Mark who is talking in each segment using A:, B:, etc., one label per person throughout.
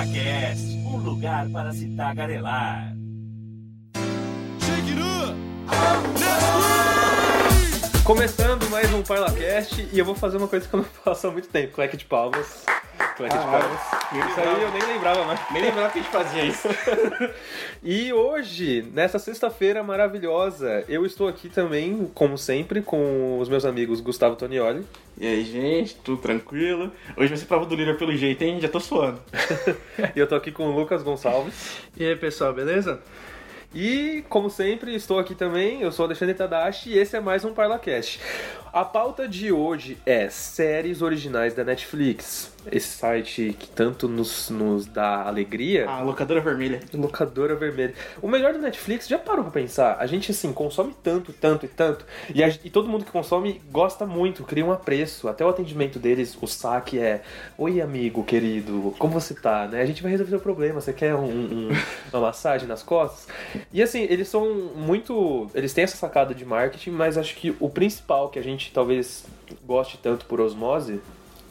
A: ParlaCast, um lugar para se tagarelar.
B: Começando mais um ParlaCast e eu vou fazer uma coisa que eu não faço há muito tempo, claque de palmas. De palmas. Isso aí eu nem lembrava mais.
C: Nem lembrava que a gente fazia isso.
B: E hoje, nessa sexta-feira maravilhosa, eu estou aqui também, como sempre, com os meus amigos Gustavo Tonioli.
C: E aí, gente, tudo tranquilo? Hoje vai ser prova do líder pelo jeito, hein? Já tô suando.
B: E eu tô aqui com o Lucas Gonçalves.
D: E aí, pessoal, beleza?
B: E, como sempre, estou aqui também, eu sou Alexandre Tadashi e esse é mais um ParlaCast. A pauta de hoje é séries originais da Netflix. Esse site que tanto nos, nos dá alegria.
C: A locadora vermelha.
B: Locadora vermelha. O melhor do Netflix, já parou pra pensar? A gente, assim, consome tanto, tanto e tanto. E, a- e todo mundo que consome gosta muito, cria um apreço. Até o atendimento deles, o saque é: Oi, amigo querido, como você tá? Né? A gente vai resolver o problema. Você quer um- um- uma massagem nas costas? E assim, eles são muito. Eles têm essa sacada de marketing, mas acho que o principal que a gente talvez goste tanto por osmose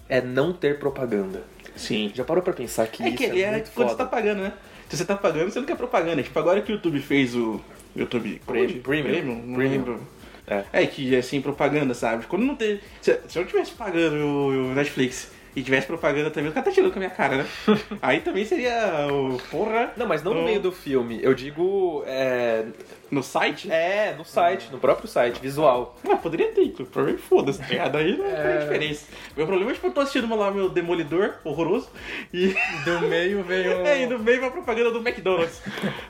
B: é não ter propaganda.
C: Sim.
B: Já parou pra pensar que
C: É
B: isso
C: que ele
B: é
C: é
B: muito
C: quando
B: foda?
C: você tá pagando, né? Se você tá pagando, você não quer propaganda. Tipo, agora que o YouTube fez o. YouTube
B: Premium.
C: Premium? Não
B: Premium.
C: lembro.
B: É.
C: É que assim, propaganda, sabe? Quando não tem. Se, se eu tivesse pagando o, o Netflix e tivesse propaganda também, o cara tá tirando com a minha cara, né? Aí também seria o. Porra!
B: Não, mas não no
C: No-
B: meio do filme. Eu digo. É,
C: No site?
B: é no site, no próprio site, visual.
C: Ah, poderia ter, o problema é foda-se, tá ligado? Aí não
D: É.
C: faz diferença. Meu problema é tipo, eu tô assistindo lá meu Demolidor, horroroso, e.
D: Do meio veio.
C: É, e no meio uma propaganda do McDonald's.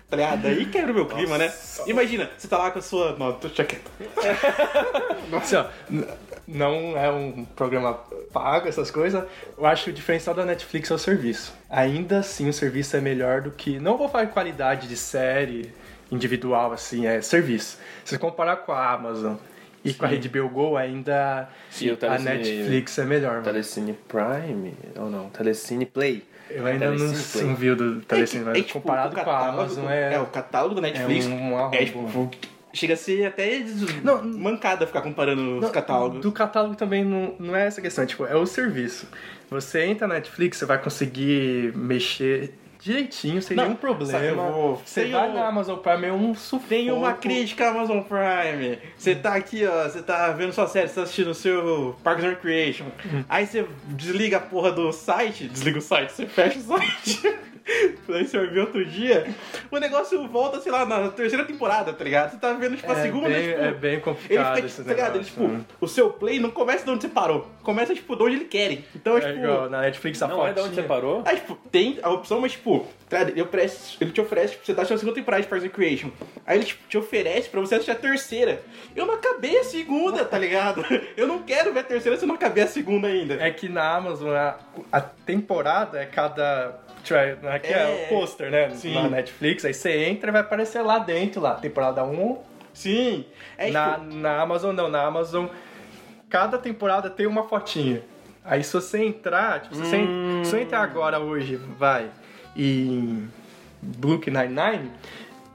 C: Tá ligado? Aí quebra o meu clima, né? Imagina, você tá lá com a sua. Não, tô quieto.
D: Assim, ó, n- não é um programa pago, essas coisas. Eu acho que o diferencial da Netflix é o serviço. Ainda assim, o serviço é melhor do que. Não vou falar de qualidade de série individual, assim, é serviço. Se você comparar com a Amazon e com a HBO Go, ainda
B: Sim,
D: a
B: Telecine-
D: Netflix é melhor, mano.
B: Telecine Prime? Ou não? Telecine Play.
D: Eu ainda não,
B: Telecine
D: não vi o do Telecine, mas
C: É tipo,
D: comparado com a Amazon é.
C: É, o catálogo do Netflix.
D: É um arrobo.
C: É, tipo, chega a ser até
D: Não,
C: mancada ficar comparando os
D: Não,
C: catálogos.
D: Do catálogo também não, não é essa questão, tipo, é o serviço. Você entra na Netflix, você vai conseguir mexer direitinho, sem
C: Não,
D: nenhum problema.
C: sabe, vou-
D: Você
C: tem
D: vai na Amazon Prime, é um sufoco.
C: Tem uma crítica Amazon Prime. Você tá aqui, ó, você tá vendo sua série, você tá assistindo o seu Parks and Recreation. Aí você desliga a porra do site, desliga o site, você fecha o site. Aí você vai ver outro dia. O negócio volta, sei lá, na terceira temporada, tá ligado? Você tá vendo, tipo, a
D: É
C: segunda,
D: bem,
C: tipo,
D: é bem
C: Ele
D: complicado
C: fica,
D: esse
C: tipo, tá ligado? Ele, tipo,
D: né?
C: o seu play não começa de onde você parou. Começa, tipo, de onde ele quer. Então,
D: É
C: tipo...
D: igual na Netflix a
B: Não é de onde você parou?
C: Aí, tipo, tem a opção, mas, tipo, ele, oferece, ele te oferece, tipo, você tá assistindo a segunda temporada de Parks and Recreation. Aí ele, tipo, te oferece pra você assistir a terceira. Eu não acabei a segunda, tá ligado? Eu não quero ver a terceira se eu não acabei a segunda ainda.
D: É que na Amazon a, a temporada é cada. É- aqui é,
C: É.
D: o pôster, né?
C: Sim.
D: Na Netflix, aí você entra e vai aparecer lá dentro, lá, temporada 1.
C: Sim. É,
D: na,
C: tipo,
D: na Amazon não, na Amazon cada temporada tem uma fotinha. Aí se você entrar, tipo, se, você,
C: Hum.
D: se você entrar agora hoje, vai, em Brook Nine-Nine,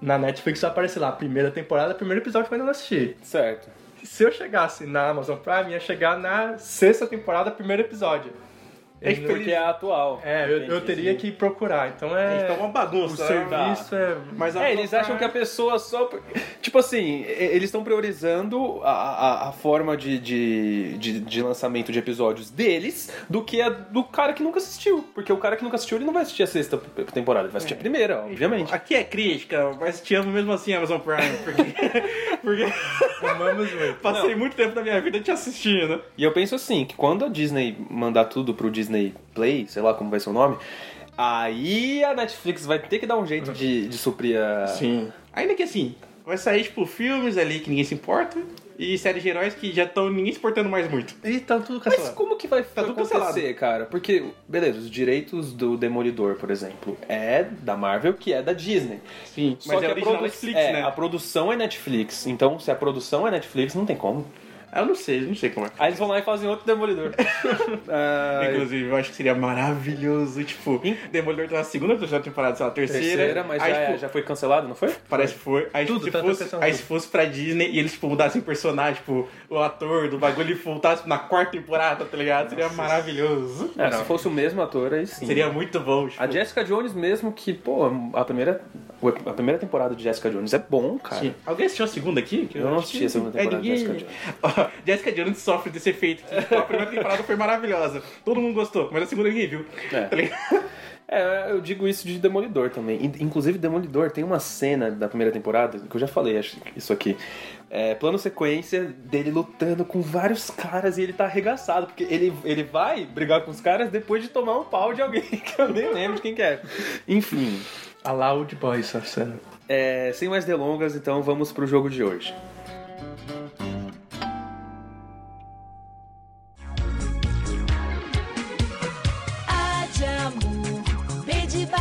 D: na Netflix vai aparecer lá, primeira temporada, primeiro episódio que eu ainda não assisti.
B: Certo.
D: Se eu chegasse na Amazon Prime, ia chegar na sexta temporada, primeiro episódio.
C: É,
B: Porque é atual.
D: É, eu, eu teria que procurar, então é...
C: Então é uma bagunça,
D: O
C: né?
D: serviço é...
C: Mas
B: É, eles acham que a pessoa só. Tipo assim, eles estão priorizando a, a, a forma de, de, de, de lançamento de episódios deles do que a do cara que nunca assistiu. Porque o cara que nunca assistiu, ele não vai assistir a sexta temporada, ele vai assistir a primeira, obviamente.
C: Aqui é crítica, mas te amo mesmo assim, Amazon Prime. Porque, porque
D: Amamos muito.
C: passei muito tempo da minha vida te assistindo.
B: E eu penso assim, que quando a Disney mandar tudo pro Disney Play, sei lá como vai ser o nome, aí a Netflix vai ter que dar um jeito de, de suprir a.
C: Sim. Ainda que assim, vai sair, tipo, filmes ali que ninguém se importa. E séries de heróis que já estão ninguém se importando mais muito.
D: E tá tudo
B: Mas
D: cancelado.
B: como que vai
C: tudo
B: acontecer,
C: cancelado.
B: cara? Porque, beleza, os direitos do Demolidor, por exemplo, é da Marvel, que é da Disney.
C: Sim,
B: Só
C: mas
B: que
C: é
B: a, produ-
C: Netflix,
B: é,
C: né?
B: a produção é Netflix. Então, se a produção é Netflix, não tem como.
C: Ah, Eu não sei, não sei como é.
B: Aí eles vão lá e fazem outro Demolidor. Ah,
C: Inclusive, eu acho que seria maravilhoso, tipo, Demolidor tá na segunda, terceira temporada, sei lá, terceira.
B: terceira, mas
C: aí,
B: já,
C: tipo,
B: já foi cancelado, não foi?
C: Parece que foi. Aí,
D: Tudo,
C: se,
D: tá
C: fosse, aí
D: tudo.
C: se fosse pra Disney e eles, tipo, mudassem o personagem, tipo, o ator do bagulho e voltasse na quarta temporada, tá ligado? Seria maravilhoso.
B: É, se fosse o mesmo ator, aí sim.
C: Seria muito bom, tipo.
B: A Jessica Jones mesmo, que, pô, a primeira, a primeira temporada de Jessica Jones é bom, cara.
C: Sim. Alguém assistiu a segunda aqui? Que
B: Eu não assisti
C: que-
B: a segunda
C: É,
B: temporada de
C: ninguém-
B: Jessica
C: Jessica Jones sofre desse efeito. que, tipo, a primeira temporada foi maravilhosa. Todo mundo gostou, mas a segunda ninguém viu.
B: É.
C: Tá ligado?
B: É, eu digo isso de Demolidor também. In- Inclusive, Demolidor tem uma cena da primeira temporada, que eu já falei acho, isso aqui. É, plano sequência dele lutando com vários caras e ele tá arregaçado, porque ele, ele vai brigar com os caras depois de tomar um pau de alguém que eu nem lembro de quem que é. Enfim,
D: A Loud Boy essa cena.
B: é, sem mais delongas, então vamos pro jogo de hoje.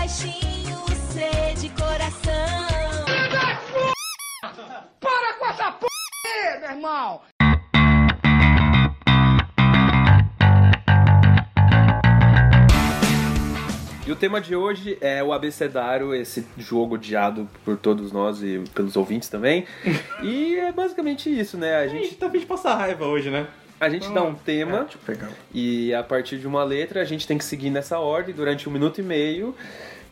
E: Baixinho, C de coração.
F: Para com essa p meu irmão!
B: E o tema de hoje é o abecedário, esse jogo odiado por todos nós e pelos ouvintes também. e é basicamente isso, né? A
C: A gente
B: gente,
C: tá a fim de passar raiva hoje, né?
B: a gente dá um tema
D: Deixa eu pegar.
B: e a partir de uma letra a gente tem que seguir nessa ordem durante um minuto e meio.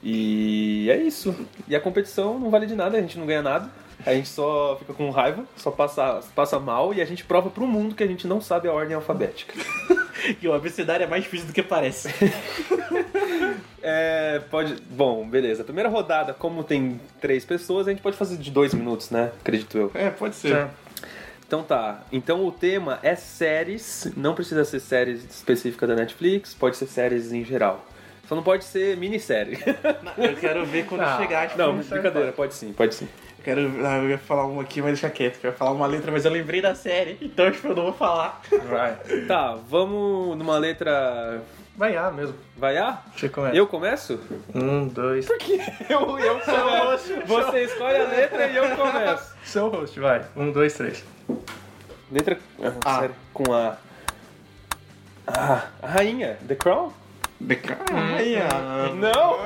B: E é isso. E a competição não vale de nada, a gente não ganha nada. A gente só fica com raiva, só passa, passa mal e a gente prova pro mundo que a gente não sabe a ordem alfabética.
C: Que o abecedário é mais difícil do que parece.
B: É, pode. Bom, beleza. Primeira rodada, como tem três pessoas, a gente pode fazer de dois minutos, né? Acredito eu.
C: É, pode ser.
B: Então tá. Então o tema é séries. Não precisa ser séries específicas da Netflix, pode ser séries em geral. Só não pode ser minissérie.
C: Eu quero ver quando
D: Ah,
C: chegar. Tipo,
B: não, brincadeira, pode sim, pode sim.
C: Eu quero. ah, Eu ia falar uma aqui, mas deixa quieto. Eu ia falar uma letra, mas eu lembrei da série. Então, tipo, eu não vou falar.
D: Vai.
B: Tá, vamos numa letra.
D: Vai A mesmo.
B: Vai A?
D: Você começa.
B: Eu começo?
D: Um, dois.
B: Eu, eu começo. Você escolhe a letra e eu começo.
D: Seu host, vai. Um, dois, três.
B: Letra. Ah,
C: A.
B: sério, com A. Ah, a rainha. The Crown?
C: Ai, ah.
B: Não!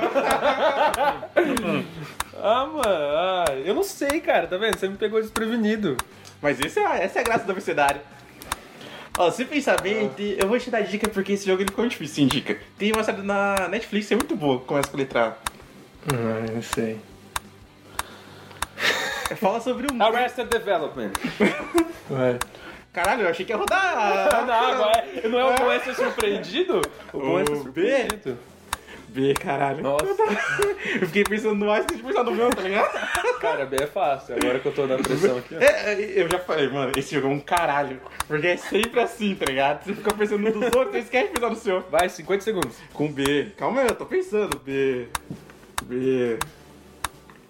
B: ah, mano, ah, eu não sei, cara, tá vendo? Você me pegou desprevenido.
C: Mas esse é, essa é a graça do abecedário. Ó, se pensar bem, tem- eu vou te dar dica porque esse jogo ele ficou difícil, sim, dica. Tem uma série na Netflix, é muito boa, começa com a letra
D: Ah, não sei.
C: A. Fala sobre um.
B: Arrested Development.
D: Vai.
C: Caralho, eu achei que ia
B: Ah,
C: rodar.
B: não, é, não é o bom é ser surpreendido? O bom é ser surpreendido.
C: B, caralho.
B: Nossa,
C: Eu fiquei pensando no mais que pensar no meu, tá ligado?
B: cara, B é fácil. Agora que eu tô na pressão aqui, ó.
C: É, é, eu já falei, mano, esse jogo é um caralho. Porque é sempre assim, tá ligado? Você fica pensando no dos outros, você esquece de pensar no seu.
B: Vai, 50 segundos.
C: Com B. Calma aí, eu tô pensando. B. B.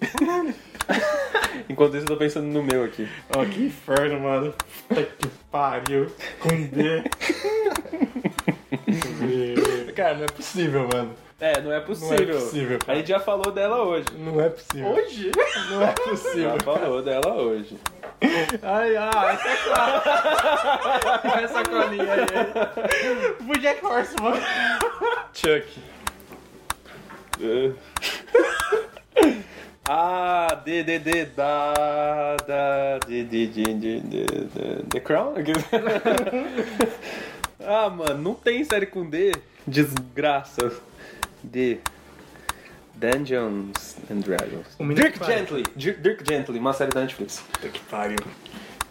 B: Enquanto isso, eu tô pensando no meu aqui.
C: Ó, que inferno, mano. Puta que pariu. Com. B.
D: Cara, não é possível, mano.
B: É, não é possível.
D: possível,
B: A gente já falou dela hoje.
D: Não é possível.
C: Hoje?
D: Não é possível.
B: Já falou dela hoje.
D: Ai, ai, essa, essa colinha aí.
C: Bojack Horseman.
D: Chuck.
B: Ah, D, D, D, da, da, D, D, D, D, D, D, The Crown? ah, mano, não tem série com D. Desgraça. D. Dungeons and Dragons.
D: Um
B: Dirk. Gently. Dir- Dirk Gently, uma série da Netflix.
C: Puta que pariu.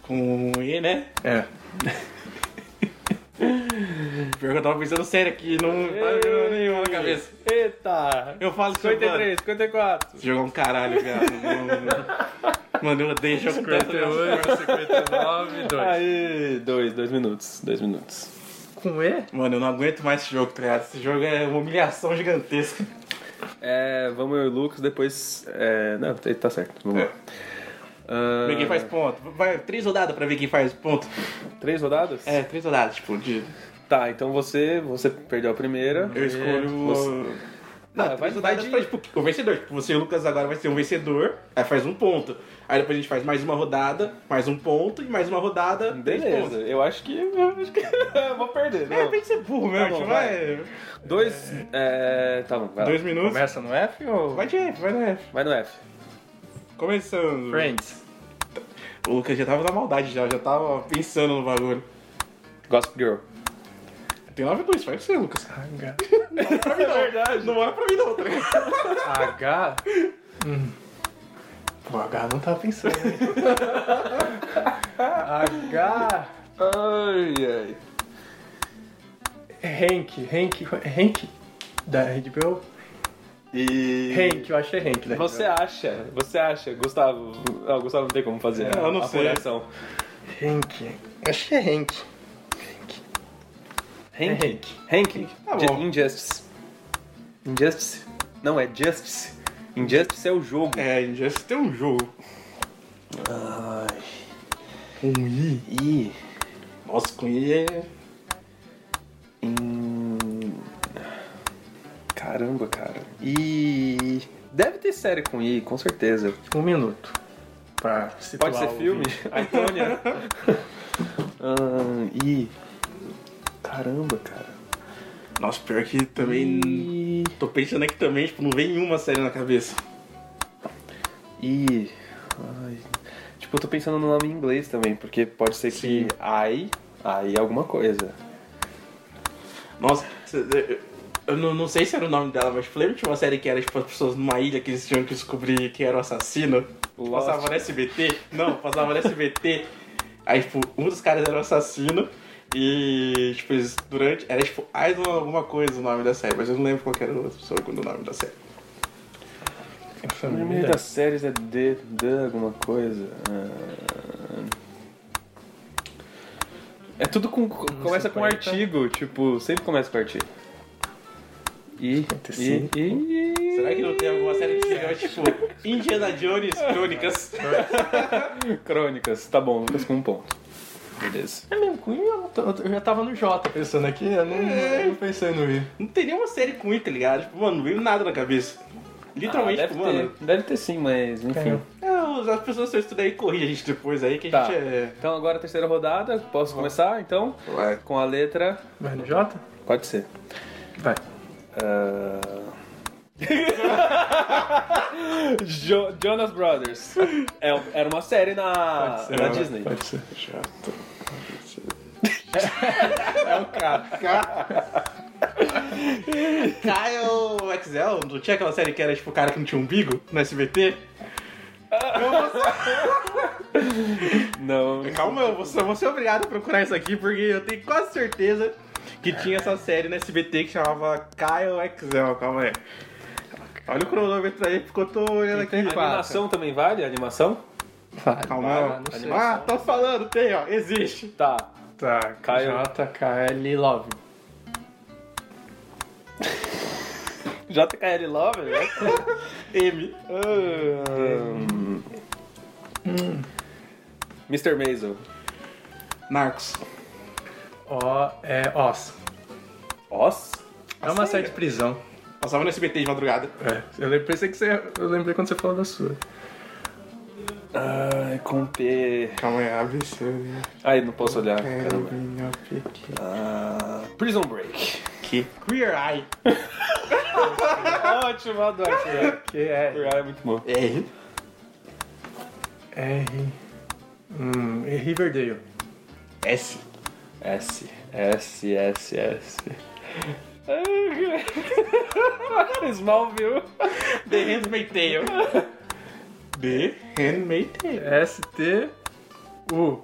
C: Com E, né?
D: É.
C: Pior que eu tava pensando sério aqui, não tá vindo nenhuma na cabeça.
B: Eita!
C: Eu falo isso, mano.
B: 53, 54.
C: Esse jogo é um caralho, viado. Mano, Mano, eu odeio jogo tanto.
D: 58, 59, 2.
B: Aí, dois, dois minutos. Dois minutos.
D: Com E?
C: Mano, eu não aguento mais esse jogo, tá ligado? Esse jogo é uma humilhação gigantesca.
B: É, vamos eu e o Lucas, depois. É, não, tá tá certo. Vamos lá. Ah,
C: Ver quem faz ponto. Vai, três rodadas pra ver quem faz ponto.
B: Três rodadas?
C: É, três rodadas, tipo, de.
B: Tá, então você, você perdeu a primeira.
C: Eu escolho.
B: Você-
C: o-
B: Não, vai,
C: Três
B: vai
C: rodadas
B: de...
C: pra, tipo, o vencedor. Tipo, você e o Lucas agora vai ser um vencedor, aí faz um ponto. Aí depois a gente faz mais uma rodada, mais um ponto e mais uma rodada, três
B: Beleza,
C: pontos.
B: eu acho que... Eu acho que... eu vou perder,
C: É,
B: não.
C: tem que ser burro mesmo,
B: Tá bom,
C: tipo, vai.
B: Dois... É... Tá bom, vai lá.
C: Dois minutos.
D: Começa no F ou.
C: Vai de F, vai no F.
B: Vai no F.
C: Começando.
D: Friends.
C: O Lucas já tava na maldade já, já tava pensando no bagulho.
B: Gossip Girl.
C: Tem 9 2, faz você, Lucas.
D: H.
C: É verdade. Não olha pra mim não, tá ligado?
D: H. Hum. Pô, H não tava pensando. hein? H.
B: Ai, ai.
D: Hank. Hank. Hank. Da HBO.
C: E...
D: Hank, eu achei Hank, né?
B: Você acha, você acha, Gustavo. Não, Gustavo não tem como fazer
C: Eu
B: a,
C: não
B: a
C: sei.
B: apuração.
D: Hank. Acho que é Hank.
B: Hank?
D: Hank.
B: Hank.
C: Tá
B: Ju-
C: bom.
B: Injustice. Injustice? Não, é Justice. Injustice é o jogo.
C: É, Injustice tem um jogo.
B: Ai.
C: Um I.
B: I.
C: Nossa, com I é...
B: In... Caramba, cara. I. Deve ter série com I, com certeza.
D: Um minuto. Pra situar
B: Pode ser filme? Antônia. ah, I. Caramba, cara.
C: Nossa, pior que também...
B: I.
C: Tô pensando aqui também, tipo, não vem uma série na cabeça.
B: I. Ai. Tipo, eu tô pensando no nome em inglês também, porque pode ser que I. I alguma coisa.
C: Nossa, eu não, não sei se era o nome dela, mas lembra de uma série que era, tipo, as pessoas numa ilha que eles tinham que descobrir quem era o assassino?
B: Lost.
C: Passava no SBT? Não, passava no SBT. Aí, tipo, um dos caras era o assassino e, tipo, eles, durante... Era, tipo, Idol alguma coisa o nome da série, mas eu não lembro qual era o segundo nome da série.
D: Essa
B: O
D: é
B: nome das séries é D, D alguma coisa. Ah. É tudo com. Começa com
D: 50.
B: artigo, tipo, sempre começa com artigo. E. E. e...
C: Será que não tem alguma série que seja, tipo, Indiana Jones Crônicas?
B: Crônicas, tá bom, Lucas com um ponto. Beleza.
D: É mesmo, com I eu, não tô- eu já tava no J pensando aqui, eu não, eu não pensei no I.
C: Não tem nenhuma série com I, tá ligado? Tipo, mano, não veio nada na cabeça. Literalmente,
B: Ah, deve,
C: tipo, mano...
B: ter, deve ter sim, mas enfim.
C: É, os- as pessoas que estudam aí corrigem a gente depois aí, que a
B: Tá.
C: gente é...
B: Então agora a terceira rodada, posso começar então?
C: Vai.
B: Com a letra.
D: Vai no J?
B: Pode ser.
D: Vai.
B: Ah. Jo- Jonas Brothers. É- era uma série na,
D: ser,
B: na. Disney.
D: Pode ser.
C: Chato.
D: É o K.
C: Kyle Excel, não tinha aquela série que era tipo o cara que não tinha umbigo no SBT?
B: Não.
C: Calma, eu vou, ser- eu vou ser obrigado a procurar isso aqui, porque eu tenho quase certeza que tinha essa série no SBT que chamava Kyle Excel. Calma aí. Olha o cronômetro aí, porque eu tô olhando aqui.
D: Tem.
B: Animação também vale? Animação?
D: Vai.
C: Calma,
D: Vai,
C: ó.
D: não sei.
C: Ah, tô falando, tem, ó, existe.
B: Tá.
D: Tá,
B: Caio.
D: J, K, L, Love.
B: JKL Love? né?
C: M.
B: Hum. Mr. Maisel.
C: Narcos.
D: O, é Os.
B: Os?
D: É uma série de prisão.
C: Passava no SBT de madrugada.
D: É. Eu pensei que você. Eu lembrei quando você falou da sua.
B: Ai, com P.
C: Calma aí, ABC.
B: Ai, não posso olhar. Caramba.
C: Que?
B: Ah, Prison Break.
C: Queer Eye.
B: Ótimo, adoro. Queer
D: Que é
B: Eye é muito bom.
C: R.
D: R. Hum, Riverdale.
C: S.
B: S, S, S, S. Smallville.
C: The Handmaid's Tale. The Handmaid's Tale.
D: S, T, U.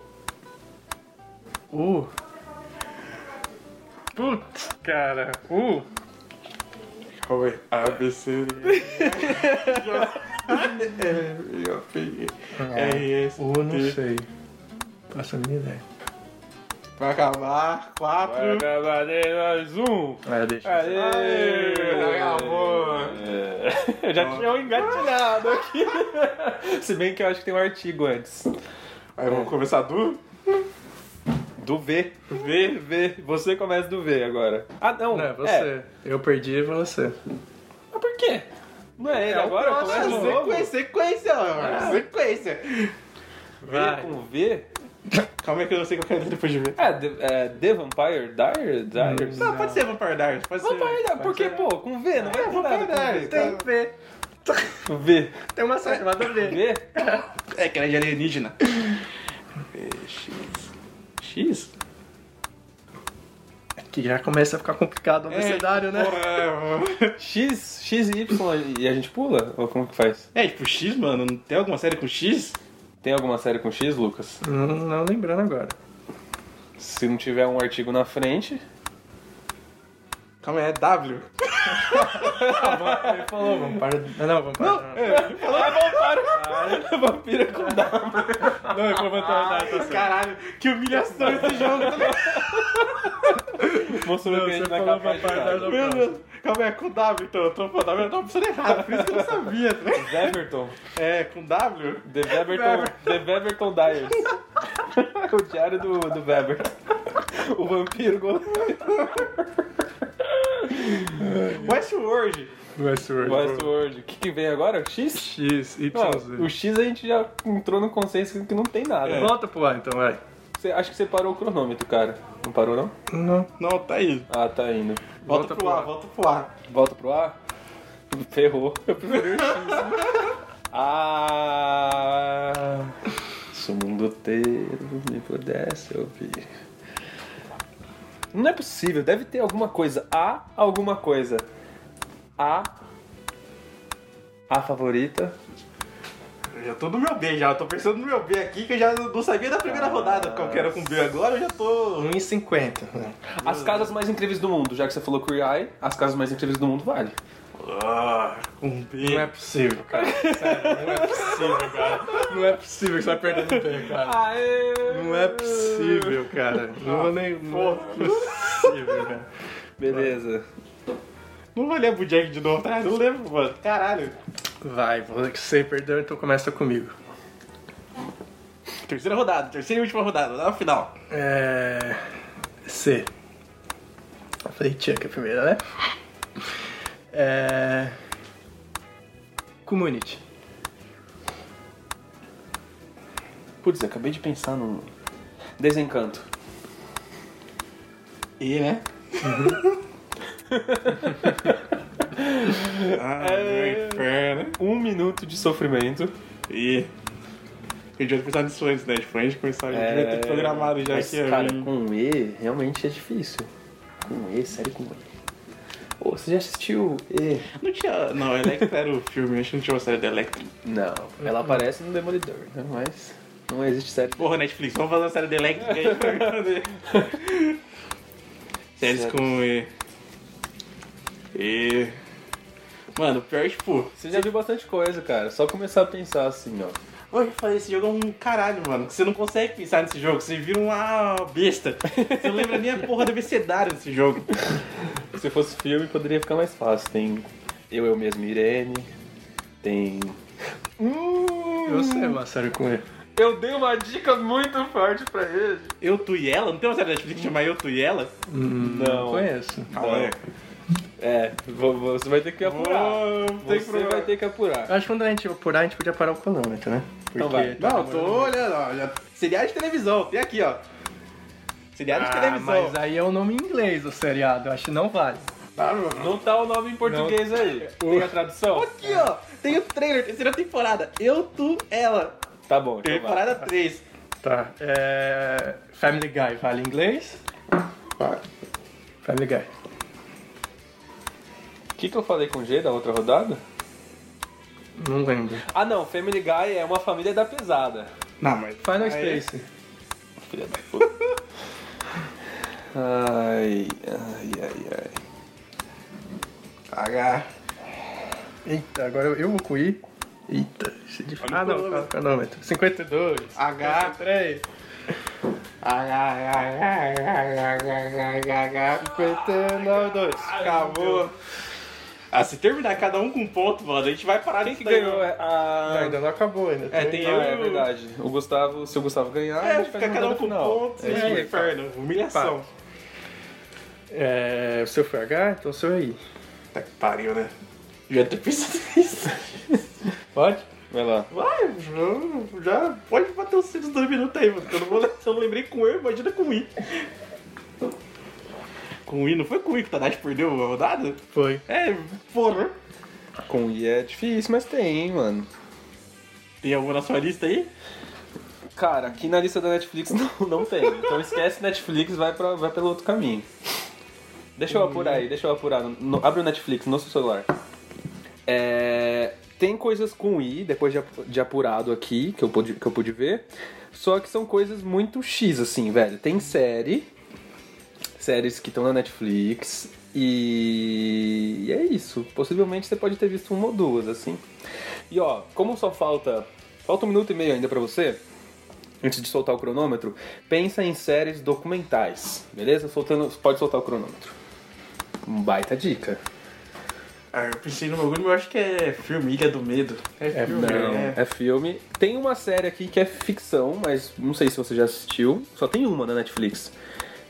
D: U. Putz, cara. U.
C: Calma aí. A, B, C, D, E, F, G, R, S,
D: U, não sei. Faço a minha ideia.
C: Vai acabar.
B: Vai
C: Quatro.
B: acabar de mais um.
D: É, deixa.
B: Aê!
C: Aê, acabou.
B: É. Eu já tinha um engatilhado aqui. Se bem que eu acho que tem um artigo antes.
C: Aí vamos começar do
B: Do V. V, V. Você começa do V agora. Ah, não.
D: Não, é você. Eu perdi você.
B: Mas por quê? Não é ele agora? Começa de novo?
C: Sequência, sequência, ó. Sequência.
B: V com V?
C: Calma aí que eu não sei qual que é depois de ver.
B: É, The, é, The Vampire Diaries? Diaries?
C: Não, pode ser Vampire Diaries. Pode ser.
B: Vampire Diaries, por quê? Pô, com V, não vai
C: É,
B: ter nada
C: Vampire
B: com V,
C: Diaries.
D: Tem V.
B: V.
D: Tem uma série chamada V.
B: V?
C: É, que era de alienígena. É, X. X?
D: Que já começa a ficar complicado o abecedário, né?
C: Porra,
B: X, X e Y e a gente pula? Ou como que faz?
C: É, tipo X, mano. Não tem alguma série com X?
B: Tem alguma série com X, Lucas?
D: Não, não lembrando agora.
B: Se não tiver um artigo na frente.
C: Calma aí, é W.
D: Ele falou, vamos parar. Não, não, vamos parar.
B: Ah, vampira com W.
D: Não, eu vou botar a data.
C: Caralho, que humilhação esse jogo. tá?
B: Mostrou
D: Não,
B: que a gente
D: você
B: não é
D: falou
B: capaz.
C: Meu Deus. Calma aí, é com W então. Eu tô falando W, eu tava pensando errado, por isso que eu não sabia. tá ligado?
B: Weverton.
C: É, com W?
B: The Weverton, The Diaries. o diário do, do Weber. O vampiro
C: Westworld.
D: Westworld.
B: Westworld. O que, que vem agora? X?
D: X, Y,
B: Não, o X a gente já entrou no consenso que não tem nada.
D: Volta pro ar então, vai.
B: Você, acho que você parou o cronômetro, cara. Não parou, não?
D: Não.
C: Não, tá aí.
B: Ah, tá indo.
C: Volta,
D: Volta
C: pro
D: pro
C: A,
D: A.
C: volta pro A.
B: Volta pro A? Ferrou. Eu preferi o X. ah, se o mundo inteiro me pudesse ouvir. Não é possível, deve ter alguma coisa. A, alguma coisa. A. A favorita.
C: Eu já tô no meu B já, eu tô pensando no meu B aqui, que eu já não sabia da primeira rodada qual que era com B agora, eu já tô.
D: 1,50. né?
B: As casas mais incríveis do mundo, já que você falou Queer Eye, as casas mais incríveis do mundo vale.
C: Ah, com B.
D: Não é possível, cara. Sério, não é possível, cara. Não é possível que você vai perder no pé, cara.
B: Aê!
D: Não é possível, cara. Não vou nem. Não é possível, cara.
B: Beleza.
C: Não vou ler o Jack de novo, tá? Não lembro, mano. Caralho.
D: Vai, você perdeu, então começa comigo.
C: Terceira rodada, terceira e última rodada, lá no final.
D: É. C. Eu falei Chuck a primeira, né? É. Community.
B: Putz, acabei de pensar num. Desencanto.
C: E, né? ah, meu inferno.
B: Um minuto de sofrimento.
C: E. Eu devia ter pensado nisso antes, né? Tipo, a gente começar, a gente devia ter programado já
B: É, Mas,
C: aqui. né?
B: cara, com E realmente é difícil. Com E, sério com E. Ô, você já assistiu E?
C: Não tinha. Não, Electra era o filme, acho que não tinha uma série da Electra.
B: Não, ela aparece no Demolidor, né? Mas não existe série.
C: Porra, Netflix, vamos fazer uma série da Electra que a gente vai. Séries
B: Séries.
C: com E. E. Mano, pior, tipo.
B: Você já viu bastante coisa, cara. Só começar a pensar assim, ó.
C: Oi, falei, esse jogo é um caralho, mano. Você não consegue pensar nesse jogo, você vira uma besta. Você não lembra nem a porra do abecedário desse jogo.
B: Se fosse filme, poderia ficar mais fácil. Tem Eu, Eu Mesmo Irene. Tem.
D: Eu sei uma série com ele.
B: Eu dei uma dica muito forte pra ele.
C: Eu, tu e ela? Não tem uma série da Netflix que chama Eu, tu e ela?
B: Não.
D: Conheço.
C: Calma aí.
B: É, vo- você vai ter que apurar.
C: Que
B: Você
C: provar.
B: vai ter que apurar.
D: Eu acho que quando a gente apurar, a gente podia parar o cronômetro, né?
B: Então vai.
C: Não, tô olhando. Já... Seriado de televisão, tem aqui, ó. Seriado de
D: Ah,
C: televisão.
D: mas aí é o nome em inglês do seriado. Eu acho que não vale.
C: Meu-
B: Não tá o nome em português aí. Tem a tradução?
C: Aqui, ó. Tem o trailer, terceira temporada. Eu, tu, ela.
B: Tá bom, então vai.
C: Temporada 3.
D: Tá. É... Family Guy vale em inglês? Family Guy.
B: O que, que eu falei com G da outra rodada?
D: Não lembro.
B: Ah não, Family Guy é uma família da pesada.
C: Não, mas.
D: Final
C: Aí-
D: Space.
B: Filha da puta. ai, ai, ai, ai.
C: H.
D: Eita, agora eu, eu vou com I. Eita, isso é difícil. Ah,
C: o
D: não, o cronômetro. 52.
C: H.
D: 53.
C: H, H, H, H, H, H,
D: 59, 2.
C: Acabou. Ah, se terminar cada um com um ponto, mano, a gente vai parar
B: Quem que ganhou? É a...
D: Ainda não acabou ainda.
C: É, tem
B: Ah,
C: eu
B: é verdade. O Gustavo, se o Gustavo ganhar, a
C: É,
B: gente faz
C: fica cada um com
B: final.
C: pontos
B: É
C: é,
B: aí.
C: inferno. Humilhação.
D: É, o seu foi H, então o seu é I.
C: Tá que pariu, né? Já ter pensado nisso.
D: Pode?
B: Vai lá.
C: Vai, já, pode bater os cintos dois minutos aí, mano. Eu não, vou, se eu não lembrei com eu, imagina com o I. Com o I, não foi com o I que o Tadashi perdeu a rodada?
D: Foi.
C: É, porra.
B: Com I é difícil, mas tem, hein, mano.
C: Tem alguma na sua lista aí?
B: Cara, aqui na lista da Netflix não, não tem. Então esquece Netflix, vai, pra, vai pelo outro caminho. Deixa eu apurar aí, deixa eu apurar. No- abre o Netflix no seu celular. É, tem coisas com I, depois de, de apurado aqui, que eu, pude, que eu pude ver. Só que são coisas muito X, assim, velho. Tem série, séries que estão na Netflix. E... e é isso. Possivelmente você pode ter visto uma ou duas, assim. E ó, como só falta. Falta um minuto e meio ainda pra você, antes de soltar o cronômetro, pensa em séries documentais, beleza? Soltando, pode soltar o cronômetro. Um baita dica.
C: Ah, eu pensei no bagulho, mas eu acho que é filme Ilha do Medo. É filme,
B: Não,
C: é.
B: é filme. Tem uma série aqui que é ficção, mas não sei se você já assistiu. Só tem uma na Netflix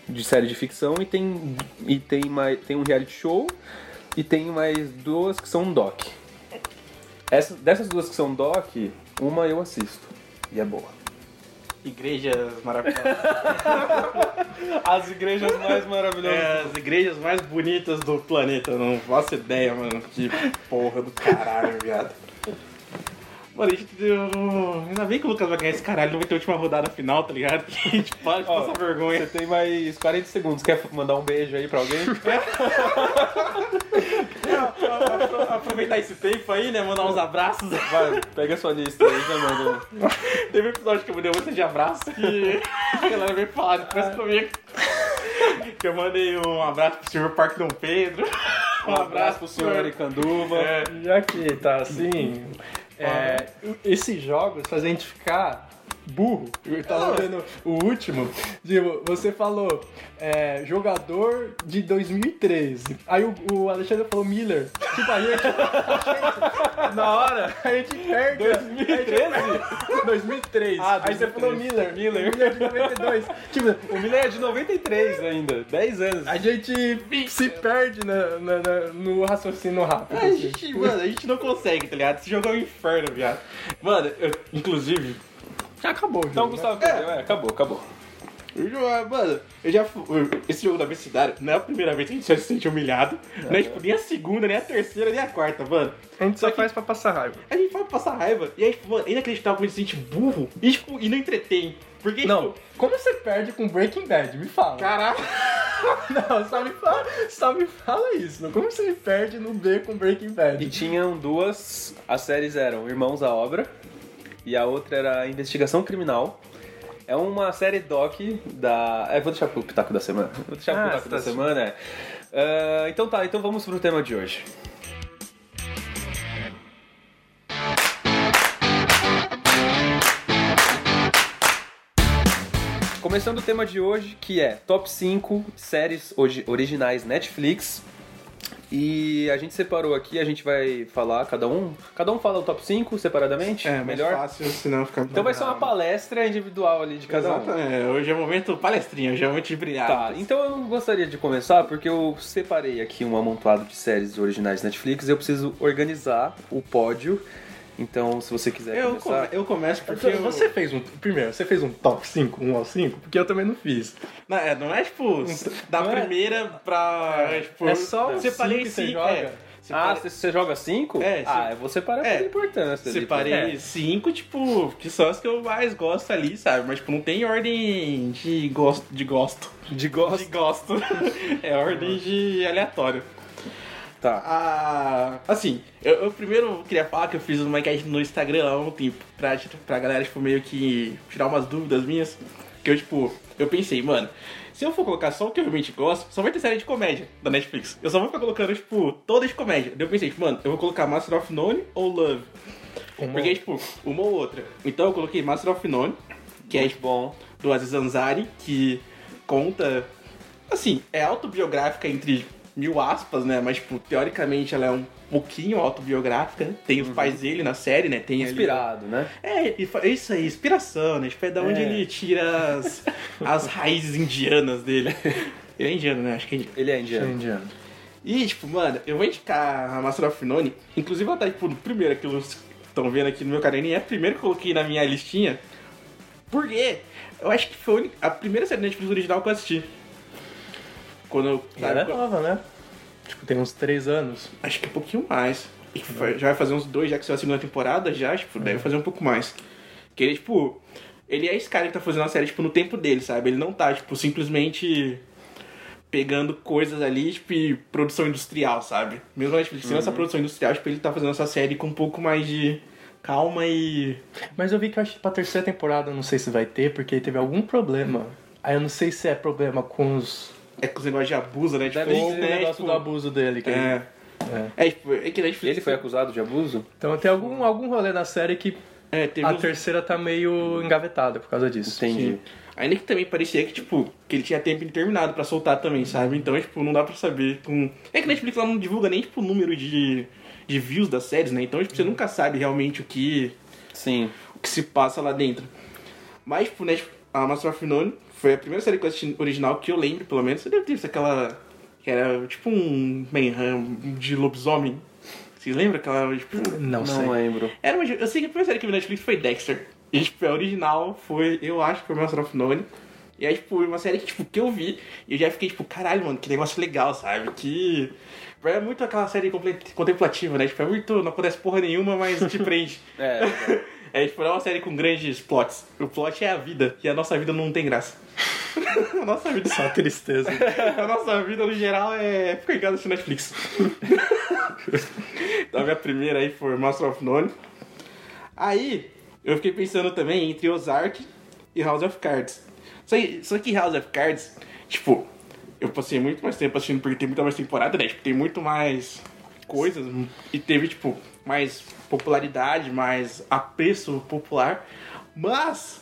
B: de série de ficção e tem e tem mais tem um reality show e tem mais duas que são doc. Essa, dessas duas que são doc, uma eu assisto e é boa.
C: Igrejas maravilhosas.
B: As igrejas mais maravilhosas.
C: É, as igrejas mais bonitas do planeta. eu Não faço ideia, mano. Que porra do caralho, viado. Mano, a gente deu. Ainda bem que o Lucas vai ganhar esse caralho, não vai ter última rodada final, tá ligado? A gente para de
B: Ó,
C: passar vergonha.
B: Você tem mais 40 segundos. Quer mandar um beijo aí pra alguém?
C: Aproveitar esse tempo aí, né? Mandar uns abraços.
B: Vai, pega a sua lista aí, já manda.
C: Teve um episódio que eu mandei um monte de abraço que a galera veio falar depois comigo. Que eu mandei um abraço pro senhor Parque Dom Pedro.
B: Um abraço pro senhor Aricanduva.
C: É,
D: Já que tá assim, é, esses jogos fazem a gente ficar burro. Eu tava vendo o último, tipo, você falou é, jogador de 2013. Aí o, o Alexandre falou Miller. Tipo, aí a gente, na hora a gente perde. 2013? 2003.
B: Ah,
D: aí você
B: 2003.
D: falou Miller. Miller. Miller de 92. tipo,
B: O Miller é de 93 ainda, 10 anos.
D: a gente se perde na- na- na- no raciocínio rápido.
C: A
D: assim.
C: gente, mano, a gente não consegue, tá ligado? Esse jogo é um inferno, viado. Mano, eu, inclusive,
D: Já acabou o jogo.
B: Então,
D: né?
B: Gustavo, perdeu. É, acabou, acabou.
C: eu já- mano, eu já. fu- Esse jogo da velocidade não é a primeira vez que a gente se sente humilhado. Não é tipo nem a segunda, nem a terceira, nem a quarta, mano.
D: A gente só faz pra passar raiva.
C: A gente vai passar raiva. E aí, tipo, mano, é inacreditável como a gente se sente burro e, tipo, e não entretém. Porque,
D: Não,
C: tipo,
D: como você perde com Breaking Bad? Me fala.
C: caraca.
D: Não, só me fala, só me fala isso. Como você perde no B com Breaking
B: E
D: Bad?
B: tinham duas. As séries eram Irmãos à Obra e a outra era Investigação Criminal. É uma série doc da. É, vou deixar pro Pitaco da semana. Vou deixar pro
D: Ah,
B: Pitaco da semana, é. Ah, então tá, então vamos pro tema de hoje. Começando o tema de hoje, que é Top 5 séries ori- originais Netflix. E a gente separou aqui, a gente vai falar, cada um. Cada um fala o top 5 separadamente?
C: É, melhor. fácil, senão fica
B: Então vai ser uma palestra individual ali de cada um.
C: Exatamente. Hoje é momento palestrinha, hoje é momento de brilhar.
B: Tá, então eu gostaria de começar porque eu separei aqui um amontoado de séries originais Netflix e eu preciso organizar o pódio. Então, se você quiser
C: Eu,
B: começar.
C: come- eu começo porque eu...
D: Você fez um. Primeiro, você fez um top 5, 1 ao 5? Porque eu também não fiz.
C: Não é, não é tipo da
D: Não é-
C: primeira pra. É, tipo,
D: é só o
C: separei
D: cinco que você
C: cinco,
D: joga?
C: É,
B: Ah,
C: separei,
B: você, você joga 5?
C: É,
B: Ah,
C: sim.
B: eu vou separar
C: É,
B: por importância. ali,
C: separei
D: É.
C: cinco, tipo, que são as que eu mais gosto ali, sabe? Mas, tipo, não tem ordem de gosto. De gosto.
B: De gosto.
C: De gosto. é ordem de aleatório.
B: Tá.
C: Ah, assim, eu, eu primeiro queria falar que eu fiz uma enquete no Instagram há um tempo pra, pra galera, tipo, meio que tirar umas dúvidas minhas. Que eu, tipo, eu pensei, mano, se eu for colocar só o que eu realmente gosto, só vai ter série de comédia da Netflix. Eu só vou ficar colocando, tipo, todas de comédia. Daí eu pensei, tipo, mano, eu vou colocar Master of None ou Love. Porque, tipo, uma ou outra. Então eu coloquei Master of None, que é, tipo,
B: Bom.
C: do Aziz Ansari, que conta. Assim, é autobiográfica entre mil aspas, né? Mas, tipo, teoricamente ela é um pouquinho autobiográfica. Tem os pais dele na série, né? Tem
B: Inspirado, né?
C: É, e isso aí, inspiração, né? Tipo, é da onde
B: É.
C: ele tira as, as raízes indianas dele. Ele é indiano, né? Acho que é indiano.
B: Ele é indiano.
D: Indiano.
C: E, tipo, mano, eu vou indicar a Master of None. Inclusive, ela tá, tipo, no primeiro que vocês estão vendo aqui no meu caderno. E é a primeira que eu coloquei na minha listinha. Porque eu acho que foi a única- a primeira série Netflix original que eu assisti. Quando eu.
D: E é
C: sabe,
D: nova, né? Tipo, tem uns três anos.
C: Acho que um pouquinho mais. Já vai fazer uns dois, já que saiu a segunda temporada, já, tipo, deve fazer um pouco mais. Que ele, tipo, ele é esse cara que tá fazendo a série, tipo, no tempo dele, sabe? Ele não tá, tipo, simplesmente pegando coisas ali, tipo, e produção industrial, sabe? Mesmo a Netflix tendo essa produção industrial, tipo, ele tá fazendo essa série com um pouco mais de calma e...
D: Mas eu vi que eu acho que pra terceira temporada eu não sei se vai ter, porque teve algum problema. Aí eu não sei se é problema com os.
C: É com os negócios de abuso, né? Tipo,
B: Deve
D: o
B: ser,
C: né?
D: negócio
C: tipo,
D: do abuso dele. Que ele-
C: É. É, tipo, é que a Netflix...
B: Ele foi acusado de abuso?
D: Então tem algum, algum rolê na série que
C: É, teve
D: a
C: uns-
D: terceira tá meio engavetada por causa disso.
B: Entendi.
C: Sim. Ainda que também parecia que, tipo, que ele tinha tempo indeterminado pra soltar também, sabe? Então, tipo, não dá pra saber. Com... É que a Netflix ela não divulga nem, tipo, o número de, de views das séries, né? Então, tipo, você nunca sabe realmente o que,
B: Sim.
C: o que se passa lá dentro. Mas, tipo, né, tipo, a Master of None foi a primeira série que eu assisti original que eu lembro, pelo menos. Você deve ter visto aquela... Que era, tipo, um Manham de lobisomem. Vocês lembram aquela, tipo...
D: Não,
B: Não
D: sei.
B: lembro.
C: Era uma, eu sei que a primeira série que eu vi na Netflix foi Dexter. E, tipo, a original foi, eu acho que foi Master of None. E aí, tipo, uma série que, tipo, que eu vi, e eu já fiquei, tipo, caralho, mano, que negócio legal, sabe? Que. É muito aquela série contemplativa, né? Tipo, é muito. Não acontece porra nenhuma, mas te prende.
B: É,
C: É, tipo, é uma série com grandes plots. O plot é a vida, e a nossa vida não tem graça. a nossa vida
D: Só tristeza.
C: a nossa vida, no geral, é ficar em casa assistindo Netflix. então, a minha primeira aí foi Master of None. Aí, eu fiquei pensando também entre Ozark e House of Cards. Só que, só que House of Cards, tipo, eu passei muito mais tempo assistindo porque tem muita mais temporada, né? Tipo, tem muito mais coisas e teve, tipo, mais popularidade, mais apreço popular. Mas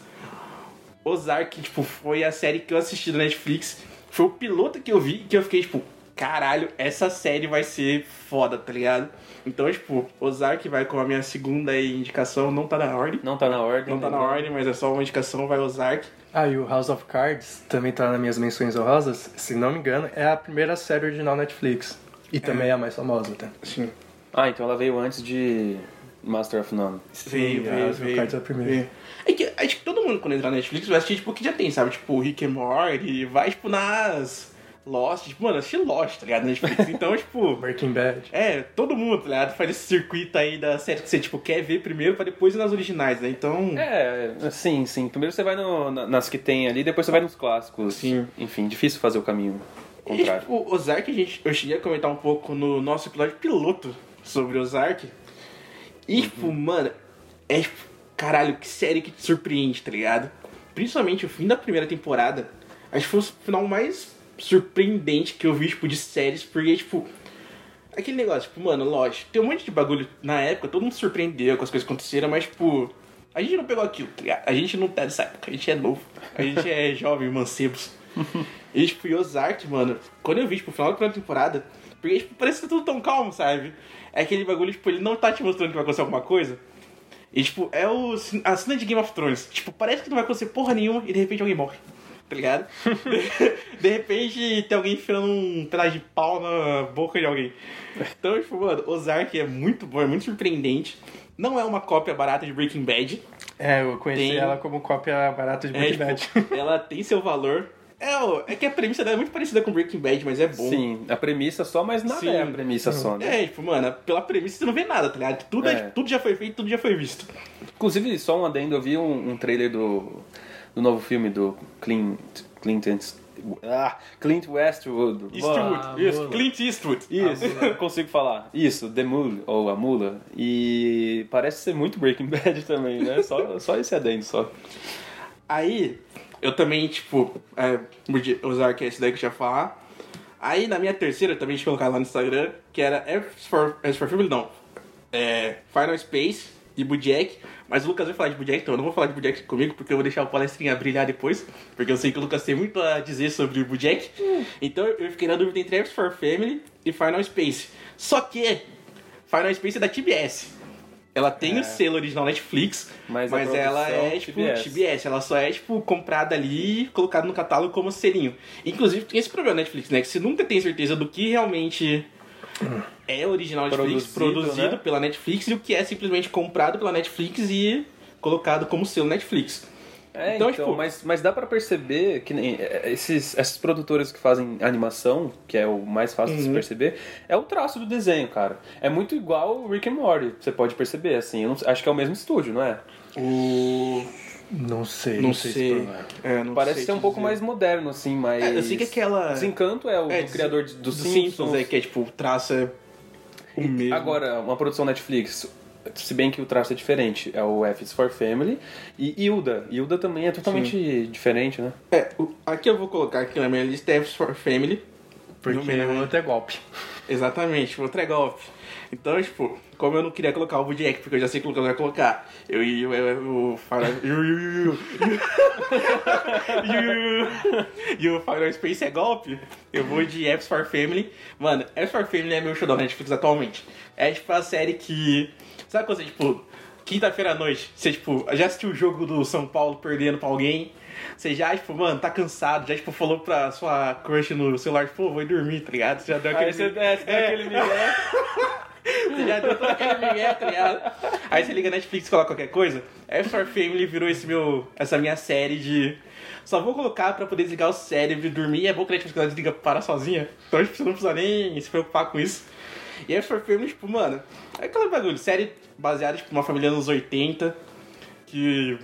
C: Ozark, tipo, foi a série que eu assisti da Netflix. Foi o piloto que eu vi que eu fiquei, tipo, caralho, essa série vai ser foda, tá ligado? Então, tipo, Ozark vai com a minha segunda indicação, não tá na ordem.
B: não tá na ordem.
C: Não tá
B: né?
C: na ordem, mas é só uma indicação, vai Ozark.
D: Ah, e o House of Cards também tá nas minhas menções honrosas. Se não me engano, é a primeira série original Netflix. E também é a mais famosa, tá?
C: Sim.
B: Ah, então ela veio antes de Master of None.
C: Veio, veio, veio.
D: É primeira.
C: veio. É que acho que todo mundo quando entrar na Netflix vai assistir, tipo, o que já tem, sabe? Tipo, Rick and Morty, vai, tipo, nas Lost. Tipo, mano, assistir Lost, tá ligado? Na Netflix. Então, tipo...
D: Breaking Bad.
C: É, todo mundo, tá ligado? Faz esse circuito aí da série que você, tipo, quer ver primeiro pra depois ir nas originais, né? Então...
B: É, sim, sim. Primeiro você vai no- na- nas que tem ali, depois você vai nos clássicos.
C: Sim.
B: Enfim, difícil fazer o caminho
C: E,
B: contrário.
C: tipo, Ozark, a gente, eu cheguei a comentar um pouco no nosso episódio piloto sobre Ozark. E, tipo, mano, é tipo, caralho, que série que te surpreende, tá ligado? Principalmente o fim da primeira temporada. Acho que foi o final mais surpreendente que eu vi, tipo, de séries, porque, tipo, aquele negócio, tipo, mano, lógico, tem um monte de bagulho na época, todo mundo surpreendeu com as coisas que aconteceram, mas, tipo, a gente não pegou aquilo, tá ligado? A gente não tá nessa época, a gente é novo, a gente é jovem, mancebos. E, tipo, e Ozark, mano, quando eu vi, tipo, o final da primeira temporada, porque, tipo, parece que tá tudo tão calmo, sabe? É aquele bagulho, tipo, ele não tá te mostrando que vai acontecer alguma coisa. E, tipo, é o, a cena de Game of Thrones. Tipo, parece que não vai acontecer porra nenhuma e de repente alguém morre. Tá ligado? de repente tem alguém enfiando um pedaço de pau na boca de alguém. Então, tipo, mano, Ozark é muito bom, é muito surpreendente. Não é uma cópia barata de Breaking Bad.
D: É, eu conheci
C: Tem-
D: ela como cópia barata de
C: É,
D: Breaking
C: tipo,
D: Bad.
C: ela tem seu valor. É, é que a premissa dela é muito parecida com Breaking Bad, mas é bom.
B: Sim, a premissa só, mas nada
C: Sim.
B: é a premissa só, né?
C: É, tipo, mano, pela premissa você não vê nada, tá ligado? Tudo, é.
B: É.
C: tipo, tudo já foi feito, tudo já foi visto.
B: Inclusive, só um adendo, eu vi um, um trailer do, do novo filme do Clint, Clint, ah, Clint Westwood.
C: Eastwood,
D: Boa,
C: isso,
D: boa.
C: Clint Eastwood.
B: Isso, eu consigo falar. Isso, The Mule, ou A Mula. E parece ser muito Breaking Bad também, né? Só, só esse adendo, só.
C: Aí, eu também, tipo, é, usar que é esse daí que eu já falar. Aí, na minha terceira, também tinha colocado lá no Instagram, que era As for, As for Family, não. É, Final Space e Bojack. Mas o Lucas vai falar de Bojack, então eu não vou falar de Bojack comigo, porque eu vou deixar o palestrinha brilhar depois. Porque eu sei que o Lucas tem muito a dizer sobre o Bojack. Então, eu fiquei na dúvida entre As for Family e Final Space. Só que, Final Space é da TBS. Ela tem o selo original Netflix,
B: Mas
C: mas, ela é tipo
B: TBS.
C: TBS. Ela só é tipo comprada ali e colocada no catálogo como selinho. Inclusive tem esse problema na Netflix, né? Que você nunca tem certeza do que realmente é original Netflix,
B: Produzido,
C: produzido
B: né?
C: pela Netflix e o que é simplesmente comprado pela Netflix e colocado como selo Netflix.
B: É,
C: Então,
B: então,
C: tipo-
B: mas, mas dá pra perceber que nem é, esses, esses produtores que fazem animação, que é o mais fácil de se
C: Uhum.
B: perceber, é o traço do desenho, cara. É muito igual o Rick and Morty, você pode perceber, assim. Eu não- acho que é o mesmo estúdio, não é?
C: O.
D: Não sei.
C: Não,
D: sei.
C: sei.
D: se provar.
C: É, não
B: Parece
C: sei
B: ser um pouco
C: dizer.
B: mais moderno, assim, mas...
C: É, eu sei que aquela.
B: Desencanto é o
C: É,
B: do criador
C: dos
B: dos
C: Simpsons,
B: Simpsons.
C: é, que é tipo, o traço é o mesmo.
B: Agora, uma produção Netflix, se bem que o traço é diferente, é o F is for Family e Hilda. Hilda também é totalmente diferente, né?
C: É, o- aqui eu vou colocar aqui na minha lista F's for Family.
D: Porque o
C: né?
D: outro é golpe.
C: Exatamente, outro é golpe. Então, tipo, como eu não queria colocar o Bojack, porque eu já sei que o Lucas vai colocar, eu ia eu, eu, eu, e o Final Space é golpe, eu vou de Apps for Family. Mano, Apps for Family é meu show da Netflix atualmente. É tipo a série que. Sabe quando você, tipo, quinta-feira à noite, você, tipo, já assistiu o jogo do São Paulo perdendo pra alguém? Você já, tipo, mano, tá cansado, já, tipo, falou pra sua crush no celular, tipo, "Pô, vou dormir, tá ligado? Você já deu aquele.
B: Aí você desce daquele migué.
C: Você já deu todo aquele migué, tá ligado? Aí você liga Netflix e coloca qualquer coisa. F for Family virou esse meu, essa minha série de. Só vou colocar pra poder desligar o cérebro e dormir. É bom que a Netflix desliga para sozinha. Então tipo, você não precisa nem se preocupar com isso. E F for Family, tipo, mano, é aquele bagulho. Série baseada, tipo, numa família nos 80. Que.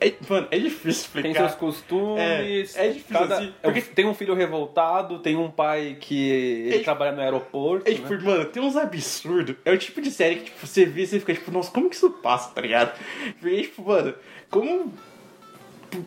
C: É, mano, é difícil explicar.
B: Tem seus costumes.
C: É, é difícil, assim,
B: é
C: porque-
B: Tem um filho revoltado, tem um pai que ele
C: É,
B: trabalha no aeroporto.
C: É
B: né?
C: tipo, mano, tem uns absurdos. É o tipo de série que, tipo, você vê e você fica, tipo, nossa, como que isso passa, tá ligado? Porque, tipo, mano, como.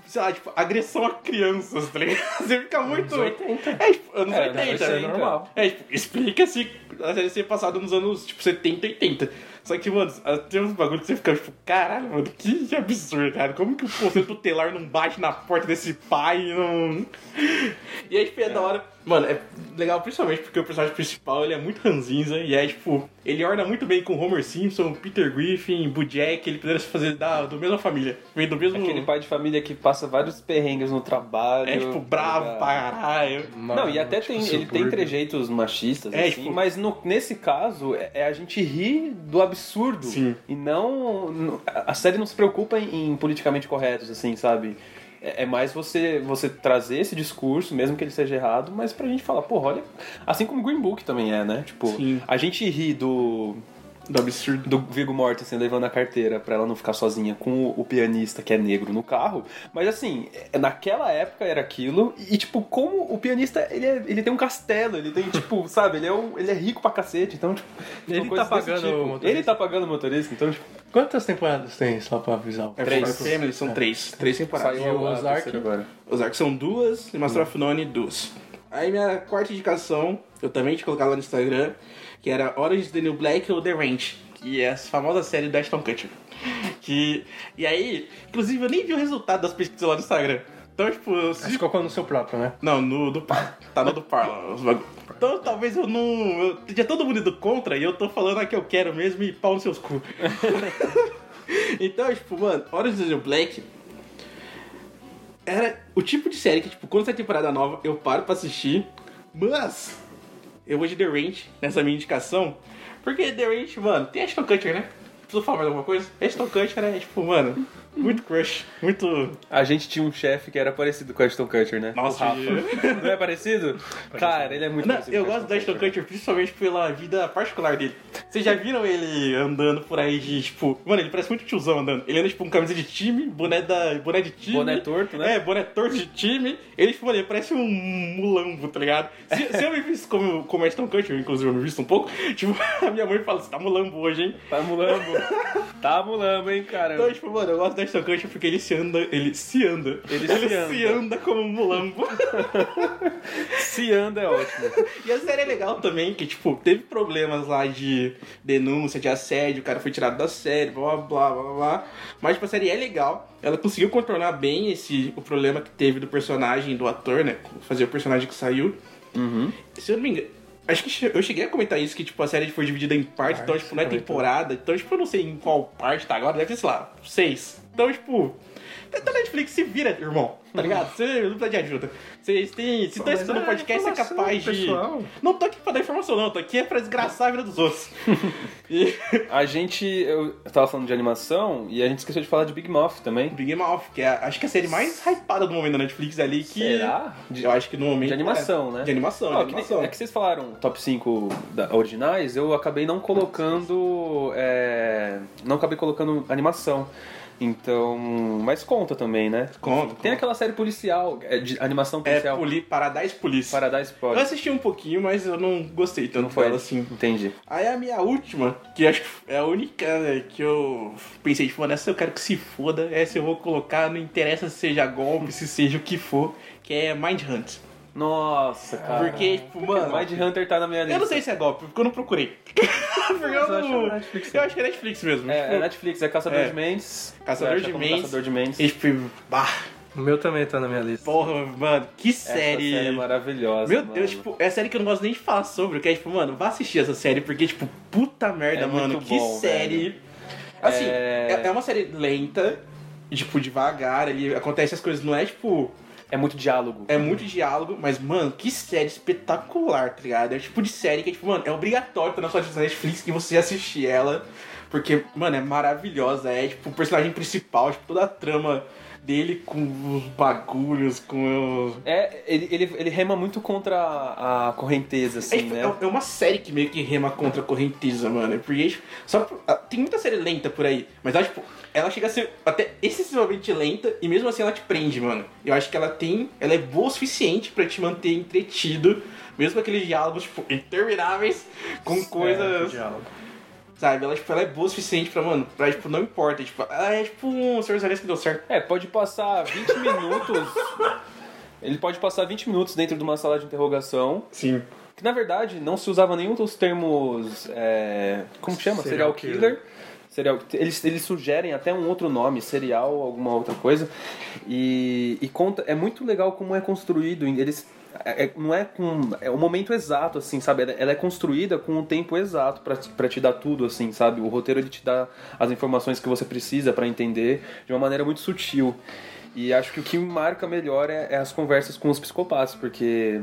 C: Sei lá, tipo, agressão a crianças, tá ligado? Você fica muito.
D: Anos 80.
C: É, tipo, anos
B: É,
C: 80.
B: não, isso é
C: né?
B: normal.
C: É, tipo, explica-se a série ser passada nos anos, tipo, 70, 80. Só que, mano, tem uns bagulho que você fica, tipo, caralho, mano, que absurdo, cara. Como que o conselho tutelar não bate na porta desse pai e não. E aí, tipo, é da hora. Mano, é legal principalmente porque o personagem principal, ele é muito ranzinza e é, tipo, ele orna muito bem com Homer Simpson, Peter Griffin, Bojack, ele poderia se fazer da do mesma família. Vem do mesmo...
B: Aquele pai de família que passa vários perrengues no trabalho.
C: É, tipo, bravo
B: tá
C: pra caralho.
B: Não, e até tem, ele tem trejeitos machistas,
C: É,
B: assim,
C: tipo-
B: mas no- nesse caso é, é a gente rir do absurdo.
C: Sim.
B: E não. não- A série não se preocupa em, em politicamente corretos, assim, sabe? É, é mais você, você trazer esse discurso, mesmo que ele seja errado, mas pra gente falar, porra, olha. Assim como Green Book também é, né? Tipo,
C: Sim.
B: a gente ri do.
C: Do absurdo.
B: do Viggo Mortensen levando a carteira pra ela não ficar sozinha com o, o pianista que é negro no carro. Mas assim, é- naquela época era aquilo. E tipo, como o pianista, ele, é- ele tem um castelo, ele tem, tipo, sabe, ele é, um- ele é rico pra cacete. Então, tipo,
D: Ele tá pagando o motorista.
B: Ele tá pagando o motorista, então, tipo,
D: Quantas temporadas tem, só pra avisar?
C: É,
B: Três.
C: Family são três. Três temporadas.
D: Saiu
B: a
D: Ozark.
B: agora.
C: Os arcos são duas e Master of None duas. Aí minha quarta indicação, eu também tinha colocado lá no Instagram, que era Orange the New Black ou The Ranch, que é a famosa série do Ashton Kutcher. Que... E aí, inclusive eu nem vi o resultado das pesquisas lá no Instagram. Então, tipo, eu-
D: Você colocou no seu próprio, né?
C: não, no do Par. Tá no do Par lá, os bagulho. Então talvez eu não. Eu, tinha todo mundo indo contra e eu tô falando a que eu quero mesmo e pau nos seus cu. então, tipo, mano, Orange is the New Black era o tipo de série que, tipo, quando sai temporada nova, eu paro pra assistir, mas eu vou de The Range nessa minha indicação, porque The Range, mano, tem Ashton Kutcher, né? Preciso falar mais alguma coisa? Ashton Kutcher é, tipo, mano, muito crush, muito...
B: A gente tinha um chefe que era parecido com o Ashton Kutcher, né?
C: Nossa,
B: o Rafa. Não é parecido? Cara, ele é muito
C: Não,
B: parecido
C: eu gosto do Ashton Kutcher principalmente pela vida particular dele. Vocês já viram ele andando por aí de, tipo... Mano, ele parece muito tiozão andando. Ele anda, tipo, com camisa de time, boné, da, boné de time.
B: Boné torto, né?
C: É, boné torto de time. Ele, tipo, mano, ele parece um mulambo, tá ligado? Se, se eu me visto como, como Ashton Kutcher, inclusive eu me visto um pouco, tipo, a minha mãe fala, você tá mulambo hoje, hein?
B: Tá mulambo. tá mulambo, hein, cara.
C: Então, tipo, mano, eu gosto do Ashton Kutcher porque ele se anda... Ele se anda.
B: Ele se anda.
C: se anda como um mulambo.
B: Se anda é ótimo.
C: E a série é legal também, que, tipo, teve problemas lá de denúncia, de assédio, o cara foi tirado da série, blá blá blá blá blá. Mas, tipo, a série é legal. Ela conseguiu contornar bem esse, o problema que teve do personagem, do ator, né? Fazer o personagem que saiu.
B: Uhum.
C: Se eu não me engano. Acho que eu cheguei a comentar isso, que tipo, a série foi dividida em partes, então, tipo, não é temporada. Então, tipo, eu não sei em qual parte tá agora, deve ser, sei lá, seis. Então, tipo, da Netflix se vira, irmão, tá ligado? Você não precisa de ajuda. Vocês têm. Se tá
D: mas
C: escutando
D: é
C: podcast, é
D: informação,
C: capaz de.
D: pessoal.
C: Não tô aqui pra dar informação, não, tô aqui é pra desgraçar a vida dos outros. e.
B: A gente. Eu tava falando de animação e a gente esqueceu de falar de Big Mouth também.
C: Big Mouth, que é, acho que é a série mais hypada do momento da Netflix ali, que.
B: Será?
C: Eu acho que no momento.
B: De animação,
C: é.
B: né?
C: De animação,
B: Não,
C: de
B: que
C: animação.
B: é que vocês falaram top 5 da- originais, eu acabei não colocando. é, não acabei colocando animação. Então. Mas conta também, né?
C: Conta,
B: Tem
C: conta.
B: aquela série policial, é, de animação
C: É,
B: policial.
C: Poli, Paradise Police.
B: Paradise
C: Eu
B: Police.
C: assisti um pouquinho, mas eu não gostei tanto
B: Não foi
C: dela assim.
B: Entendi.
C: Aí a minha última, que acho que é a única né, que eu pensei, tipo, nessa eu quero que se foda, essa eu vou colocar, não interessa se seja golpe, se seja o que for, que é Mind Hunt.
B: Nossa, cara.
C: Porque, tipo, mano.
B: Mind Hunter tá na minha lista.
C: Eu não sei se é golpe, porque eu não procurei. porque eu,
D: eu acho que é
C: não...
D: Netflix,
C: eu acho que é Netflix mesmo.
B: É,
C: tipo,
B: é Netflix, é Caçador
C: É.
B: de Mentes.
C: Caçador de
B: como
C: Mentes.
B: Caçador de Mentes.
C: e, tipo, bah,
D: O meu também tá na minha lista.
C: porra, mano, que
B: Essa
C: série.
B: série é maravilhosa.
C: Meu
B: mano.
C: Deus, tipo, é a série que eu não gosto nem de falar sobre, que é tipo, mano, vá assistir essa série, porque, tipo, puta merda,
B: É
C: mano,
B: muito
C: que
B: bom,
C: série. Assim,
B: É-
C: é... é uma série lenta, tipo, devagar, ali acontece as coisas, não é tipo.
B: É muito diálogo.
C: É muito diálogo, mas, mano, que série espetacular, tá ligado? É o tipo de série que, tipo, mano, é obrigatório ter na sua da Netflix que você assistir ela. Porque, mano, é maravilhosa. É, tipo, o personagem principal, tipo, toda a trama dele com os bagulhos, com os.
B: É, ele, ele, ele rema muito contra a, a correnteza,
C: É,
B: assim,
C: tipo,
B: né?
C: é- é uma série que meio que rema contra a correnteza, mano. Porque, tipo, só ah, tem muita série lenta por aí, mas ela, tipo, ela chega a ser até excessivamente lenta e mesmo assim ela te prende, mano. Eu acho que ela tem. Ela é boa o suficiente pra te manter entretido, mesmo aqueles diálogos, tipo, intermináveis, com coisas.
D: diálogo.
C: Sabe? Ela, tipo, ela é boa o suficiente pra, mano, pra, tipo, não importa. Tipo, ela é tipo um Senhor dos Anéis que deu certo.
B: É, pode passar 20 minutos. Ele pode passar 20 minutos dentro de uma sala de interrogação.
C: Sim.
B: Que na verdade não se usava nenhum dos termos. é, como que chama? Serial,
D: Serial
B: killer.
D: killer.
B: Serial, eles, eles sugerem até um outro nome, serial, alguma outra coisa. E, e conta. É muito legal como é construído. Eles. É- é- não é com. É o momento exato, assim, sabe? Ela, é construída com o tempo exato pra, pra te dar tudo, assim, sabe? O roteiro ele te dá as informações que você precisa pra entender de uma maneira muito sutil. E acho que o que marca melhor é, é as conversas com os psicopatas, porque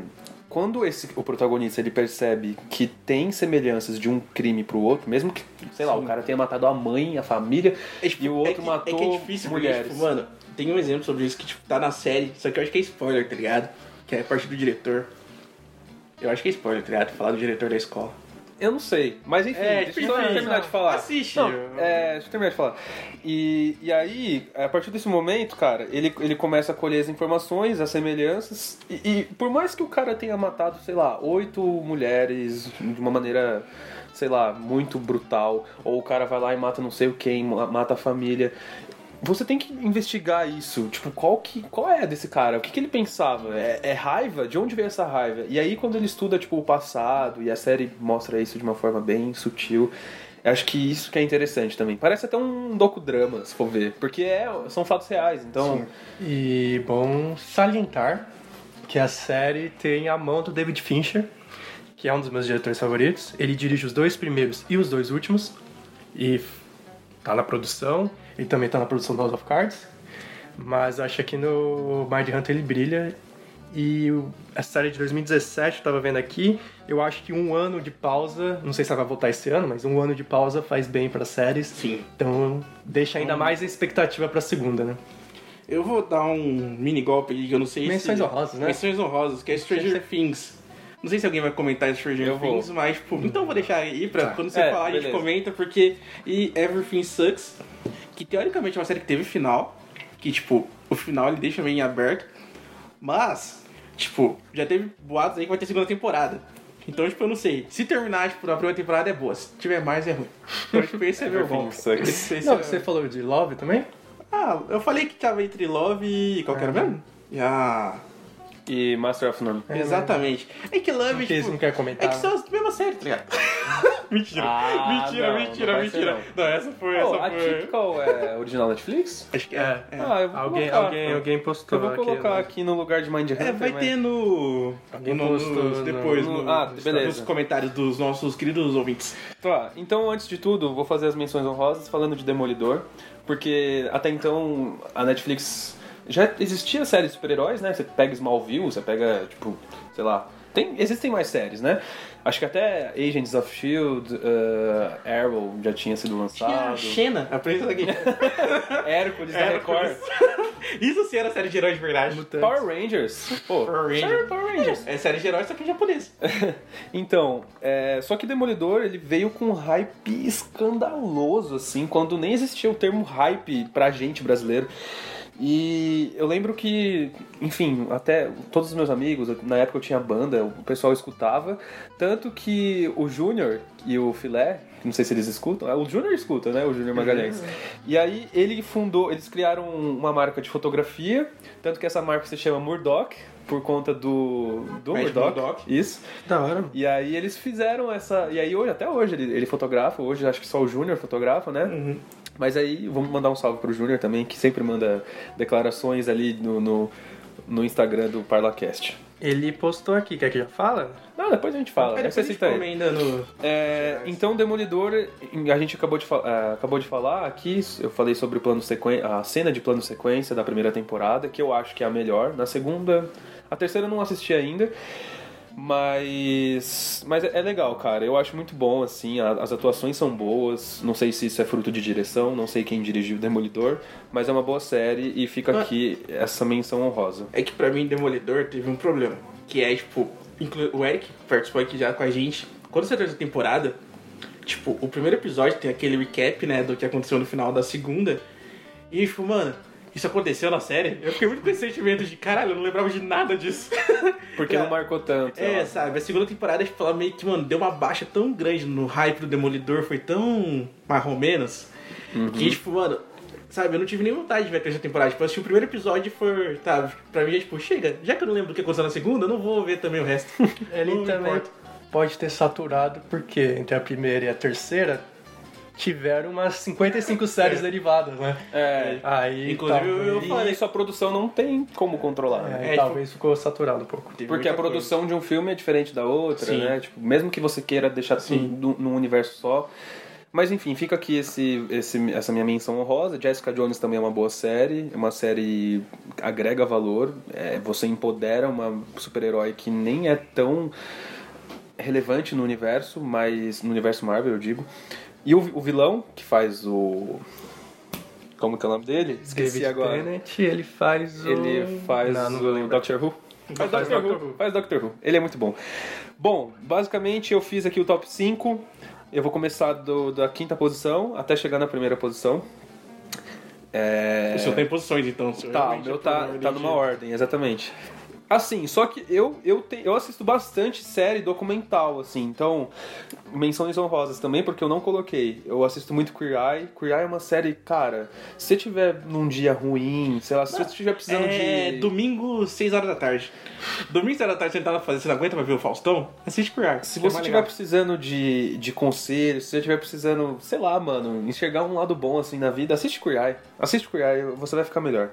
B: quando esse, o protagonista ele percebe que tem semelhanças de um crime pro outro, mesmo que, sei lá, o cara tenha matado a mãe, a família,
C: É, tipo,
B: e o outro
C: é que,
B: matou
C: é que é difícil, porque,
B: mulheres.
C: tipo, mano, tem um exemplo sobre isso que, tipo, tá na série, só que eu acho que é spoiler, tá ligado? Que é a parte do diretor. Eu acho que é spoiler, tá ligado? Falar do diretor da escola.
B: Eu não sei, mas enfim,
C: É,
B: deixa eu só terminar de falar.
C: assiste.
B: Não, é, deixa eu terminar de falar. E, e aí, a partir desse momento, cara, ele, ele começa a colher as informações, as semelhanças, e, e por mais que o cara tenha matado, sei lá, oito mulheres de uma maneira, sei lá, muito brutal, ou o cara vai lá e mata não sei o quem, ma- mata a família. Você tem que investigar isso. Tipo, qual, que, qual é desse cara? O que, que ele pensava? É, é raiva? De onde veio essa raiva? E aí, quando ele estuda, tipo, o passado, e a série mostra isso de uma forma bem sutil, acho que isso que é interessante também. Parece até um docudrama, se for ver. Porque é, são fatos reais, então...
D: E bom salientar que a série tem a mão do David Fincher, que é um dos meus diretores favoritos. Ele dirige os dois primeiros e os dois últimos. E tá na produção. Ele também tá na produção do House of Cards. Mas acho que aqui no Mind Hunter ele brilha. E a série de 2017, eu tava vendo aqui, eu acho que um ano de pausa, não sei se ela vai voltar esse ano, mas um ano de pausa faz bem para séries.
C: Sim.
D: Então deixa ainda mais a expectativa pra segunda, né?
C: Eu vou dar um mini golpe que eu não sei
D: Menções
C: se...
D: honrosas, né?
C: Menções honrosas, que é Stranger Things. Não sei se alguém vai comentar Stranger
B: Eu vou.
C: Things, mas, tipo, então eu vou deixar aí pra quando você
B: É,
C: falar a gente
B: beleza.
C: comenta, porque... E Everything Sucks, que teoricamente é uma série que teve final, que, tipo, o final ele deixa meio em aberto, mas, tipo, já teve boatos aí que vai ter segunda temporada. Então, tipo, eu não sei. Se terminar, tipo, na primeira temporada é boa. Se tiver mais, é ruim. Então, tipo, esse é meu golpe.
B: sucks.
C: Esse- esse
D: Não,
C: é-
D: você falou de Love também?
C: Ah, eu falei que tava entre Love e. Qual que era mesmo? E a.
B: e Master of None.
C: Exatamente. É que Love,
D: Porque eles
C: tipo,
D: não querem comentar.
C: É que são as mesmas séries, tá ligado? mentira.
B: Ah,
C: mentira,
B: não,
C: mentira,
B: não
C: mentira. Não. essa foi,
B: Pô,
C: essa
B: a
C: foi.
B: Typical é original Netflix?
C: Acho que é.
D: É.
C: é.
B: Ah, eu vou
D: Alguém,
B: colocar.
D: alguém, alguém postou
B: Eu vou
D: aqui,
B: colocar
D: né?
B: aqui no lugar de Mind Hunter.
C: É, vai
B: mas-
C: ter no.
D: Alguém
C: no-
D: postou
C: depois,
B: no-
C: no-
B: ah,
C: nos-
B: beleza.
C: nos comentários dos nossos queridos ouvintes.
B: Tá, então antes de tudo, vou fazer as menções honrosas falando de Demolidor, porque até então a Netflix já existia série de super-heróis, né? Você pega Smallville, você pega, tipo, sei lá. Tem, existem mais séries, né? Acho que até Agents of Shield, uh, Arrow já tinha sido
C: Tinha a
B: lançado.
C: Xena, a princesa da Guerra.
B: Hércules da
C: Hércules.
B: Record.
C: Isso sim era série de heróis de verdade.
B: Power Rangers. Pô,
C: Power Rangers.
B: Power Rangers.
C: É série de heróis, só que em japonês.
B: Então, é, só que Demolidor ele veio com um hype escandaloso, assim, quando nem existia o termo hype pra gente brasileiro. E eu lembro que, enfim, até todos os meus amigos, na época eu tinha banda, o pessoal escutava, tanto que o Júnior e o Filé, não sei se eles escutam, o Júnior escuta, né, o Júnior Magalhães. E aí ele fundou, eles criaram uma marca de fotografia, tanto que essa marca se chama Murdoch, por conta do, do Murdoch.
C: Murdock.
B: Isso.
D: Da hora.
B: E aí eles fizeram essa. E aí hoje, até hoje, ele, ele fotografa, hoje acho que só o Júnior fotografa, né?
C: Uhum.
B: Mas aí vamos mandar um salve pro Júnior também, que sempre manda declarações ali no, no, no Instagram do ParlaCast.
D: Ele postou aqui, quer que já fala?
B: Não, depois a gente fala,
C: depois
B: Você
C: a gente no...
B: É, então, Demolidor, a gente acabou de, ah, acabou de falar aqui, eu falei sobre o plano sequência, a cena de plano sequência da primeira temporada, que eu acho que é a melhor. Na segunda, a terceira eu não assisti ainda, mas mas é é legal, cara. Eu acho muito bom assim, a- as atuações são boas. Não sei se isso é fruto de direção, não sei quem dirigiu Demolidor, mas é uma boa série e fica aqui essa menção honrosa.
C: É que pra mim, Demolidor teve um problema. Que é, tipo, o Eric participou aqui já com a gente. Quando você terceira temporada, tipo, o primeiro episódio tem aquele recap, né, do que aconteceu no final da segunda. E, tipo, mano, isso aconteceu na série? Eu fiquei muito com esse sentimento de, caralho, eu não lembrava de nada disso.
B: Porque não
C: Cara,
B: marcou tanto.
C: É, sabe, a segunda temporada, tipo, ela meio que, mano, deu uma baixa tão grande no hype do Demolidor, foi tão mais ou menos, que, tipo, mano, sabe, eu não tive nem vontade de ver a terceira temporada. Tipo, eu assisti o primeiro episódio e foi, tá, pra mim é tipo, chega, já que eu não lembro o que aconteceu na segunda, eu não vou ver também o resto.
D: Ele
C: Não
D: também
C: importa.
D: pode ter saturado, porque entre a primeira e a terceira tiveram umas 55 séries derivadas, né?
B: É,
D: Aí,
C: Inclusive, eu- eu falei-
B: isso a produção não tem como controlar, né?
D: É,
C: É,
D: talvez ficou saturado um pouco.
C: Teve
B: Porque a produção de um filme é diferente da outra,
C: Sim.
B: né? Tipo, mesmo que você queira deixar tudo num universo só. Mas enfim, fica aqui esse, esse- essa minha menção honrosa. Jessica Jones também é uma boa série. É uma série que agrega valor. É, você empodera uma super-herói que nem é tão relevante no universo, mas no universo Marvel, eu digo. E o, o vilão, que faz o. Como que é o nome dele? Esqueci
D: David
B: agora.
D: Tennant, ele faz o...
B: Ele faz
D: Não, não
B: o. Doctor Who. Faz
D: Faz
B: Doctor,
D: Doctor
B: Who.
D: Who.
B: Faz Doctor Who. Ele é muito bom. Bom, basicamente eu fiz aqui o top 5. Eu vou começar do- da quinta posição até chegar na primeira posição. É...
C: O seu tem posições, então.
B: Tá, o meu
C: é
B: tá,
C: ordem
B: tá numa ordem, exatamente. Assim, só que eu, eu, te, eu assisto bastante série documental, assim, então, menções honrosas também, porque eu não coloquei. Eu assisto muito Queer Eye. Queer Eye é uma série, cara, se você tiver num dia ruim, sei lá, se você estiver precisando
C: É,
B: de.
C: domingo, 6 horas da tarde. Domingo, 6 horas da tarde, você não tá fazer, você não aguenta pra ver o Faustão? Assiste por ar.
B: Se você estiver precisando de, de conselho, se você estiver precisando, sei lá, mano, enxergar um lado bom assim na vida, assiste Queer Eye. Assiste Queer Eye, você vai ficar melhor.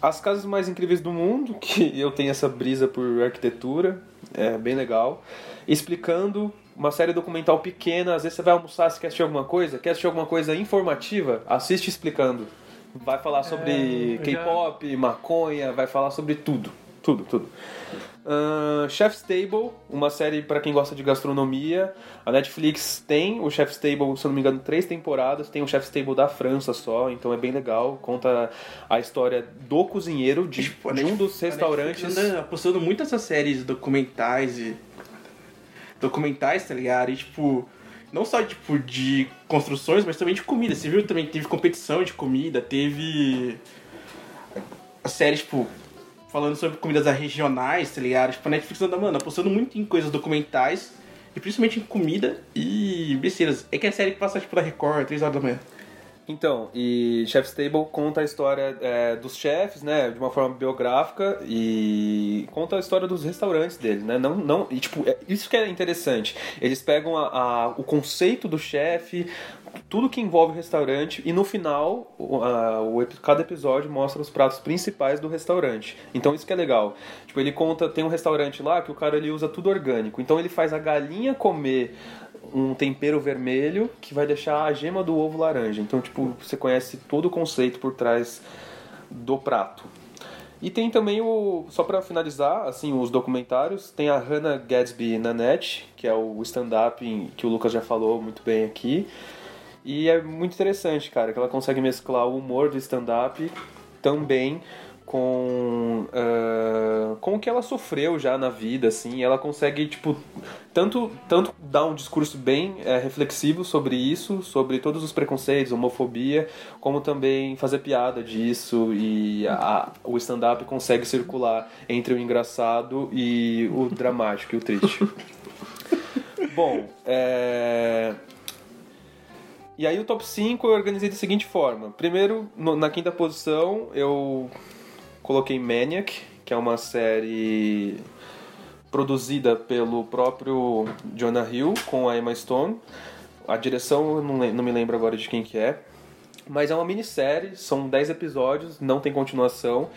B: As Casas Mais Incríveis do Mundo, que eu tenho essa brisa por arquitetura, é bem legal. Explicando uma série documental pequena, às vezes você vai almoçar, você quer assistir alguma coisa, quer assistir alguma coisa informativa, assiste explicando. Vai falar sobre
D: É, eu já-
B: K-pop, maconha, vai falar sobre tudo. Tudo, tudo. Ahn, Chef's Table, uma série para quem gosta de gastronomia. A Netflix tem o Chef's Table, se eu não me engano, três temporadas. Tem o Chef's Table da França só, então é bem legal. Conta a história do cozinheiro de,
C: Tipo,
B: de um dos restaurantes.
C: Anda apostando muito nessas séries documentais e. documentais, tá ligado? E tipo. Não só tipo de construções, mas também de comida. Você viu também que teve competição de comida, teve. A série, tipo. Falando sobre comidas regionais, tá ligado? Tipo, a Netflix anda, mano, apostando muito em coisas documentais. E principalmente em comida e besteiras. É que é a série que passa, tipo, da Record, 3 horas da manhã.
B: Então, e Chef's Table conta a história é, dos chefes, né, de uma forma biográfica e conta a história dos restaurantes deles, né? Não, não, e, tipo, é- isso que é interessante. Eles pegam a- a- o conceito do chefe, tudo que envolve o restaurante e no final, a- o cada episódio mostra os pratos principais do restaurante. Então isso que é legal. Tipo, ele conta, tem um restaurante lá que o cara ele usa tudo orgânico. Então ele faz a galinha comer um tempero vermelho que vai deixar a gema do ovo laranja. Então, tipo, você conhece todo o conceito por trás do prato. E tem também o, só pra finalizar, assim, os documentários, tem a Hannah Gadsby na net, que é o stand-up que o Lucas já falou muito bem aqui. E é muito interessante, cara, que ela consegue mesclar o humor do stand-up também com, ah, com o que ela sofreu já na vida, assim. Ela consegue, tipo, tanto, tanto dar um discurso bem eh, reflexivo sobre isso, sobre todos os preconceitos, homofobia, como também fazer piada disso. E a- o stand-up consegue circular entre o engraçado e o dramático e o triste. Bom, é... E aí o top 5 eu organizei da seguinte forma. Primeiro, no- na quinta posição, eu coloquei Maniac, que é uma série produzida pelo próprio Jonah Hill com a Emma Stone. A direção eu não, me lembro agora de quem que é. Mas é uma minissérie, são 10 episódios, não tem continuação.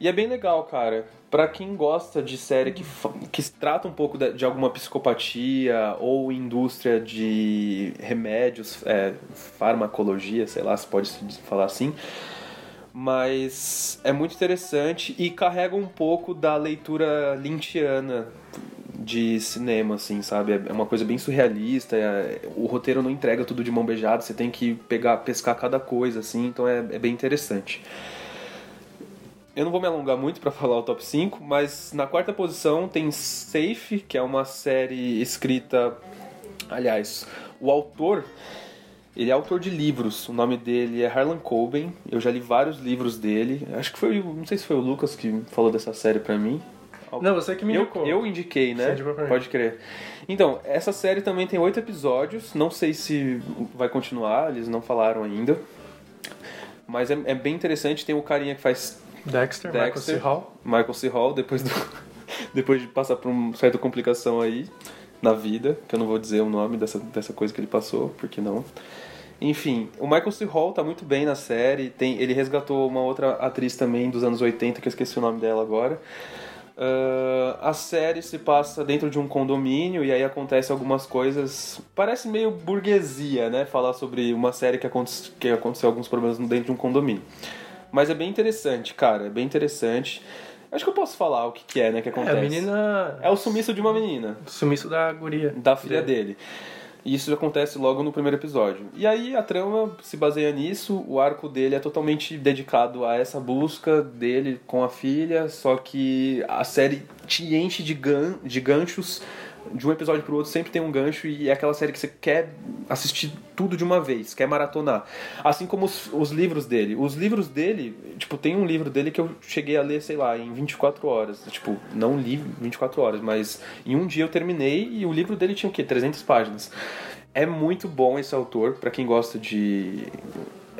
B: E é bem legal, cara. Pra quem gosta de série que, que trata um pouco de, de alguma psicopatia ou indústria de remédios, é, farmacologia, sei lá se pode falar assim. Mas é muito interessante e carrega um pouco da leitura lynchiana de cinema, assim, sabe? É uma coisa bem surrealista. é- o roteiro não entrega tudo de mão beijada, você tem que pegar, pescar cada coisa, assim, então é, é bem interessante. Eu não vou me alongar muito pra falar o top 5, mas na quarta posição tem Safe, que é uma série escrita. Aliás, o autor. Ele é autor de livros. O nome dele é Harlan Coben. Eu já li vários livros dele. Acho que foi. Não sei se foi o Lucas que falou dessa série pra mim.
D: Não, você que me
B: Eu,
D: indicou.
B: eu indiquei, né? Pode crer. Então, essa série também tem oito episódios. Não sei se vai continuar, eles não falaram ainda. Mas é, é bem interessante. Tem o carinha que faz
D: Dexter, Michael C.
B: Dexter.
D: Hall.
B: Michael C. Hall, depois, do, depois de passar por uma certa complicação aí na vida, que eu não vou dizer o nome dessa, dessa coisa que ele passou, porque não. Enfim, o Michael C. Hall tá muito bem na série. Tem, ele resgatou uma outra atriz também dos anos 80, que eu esqueci o nome dela agora. Ah, a série se passa dentro de um condomínio e aí acontece algumas coisas. Parece meio burguesia, né? Falar sobre uma série que, aconte, que aconteceu alguns problemas dentro de um condomínio. Mas é bem interessante, cara. É bem interessante. Acho que eu posso falar o que, que é, né? Que
D: É,
B: acontece.
D: a menina.
B: É o sumiço de uma menina
D: Sumiço da guria.
B: da filha dele. E isso acontece logo no primeiro episódio. E aí a trama se baseia nisso, o arco dele é totalmente dedicado a essa busca dele com a filha, só que a série te enche de, gan de ganchos. De um episódio pro outro sempre tem um gancho e é aquela série que você quer assistir tudo de uma vez, quer maratonar. Assim como os, os livros dele. Os livros dele, tipo, tem um livro dele que eu cheguei a ler, sei lá, em 24 horas. Tipo, não li 24 horas, mas em um dia eu terminei e o livro dele tinha o quê? 300 páginas. É muito bom esse autor, pra quem gosta de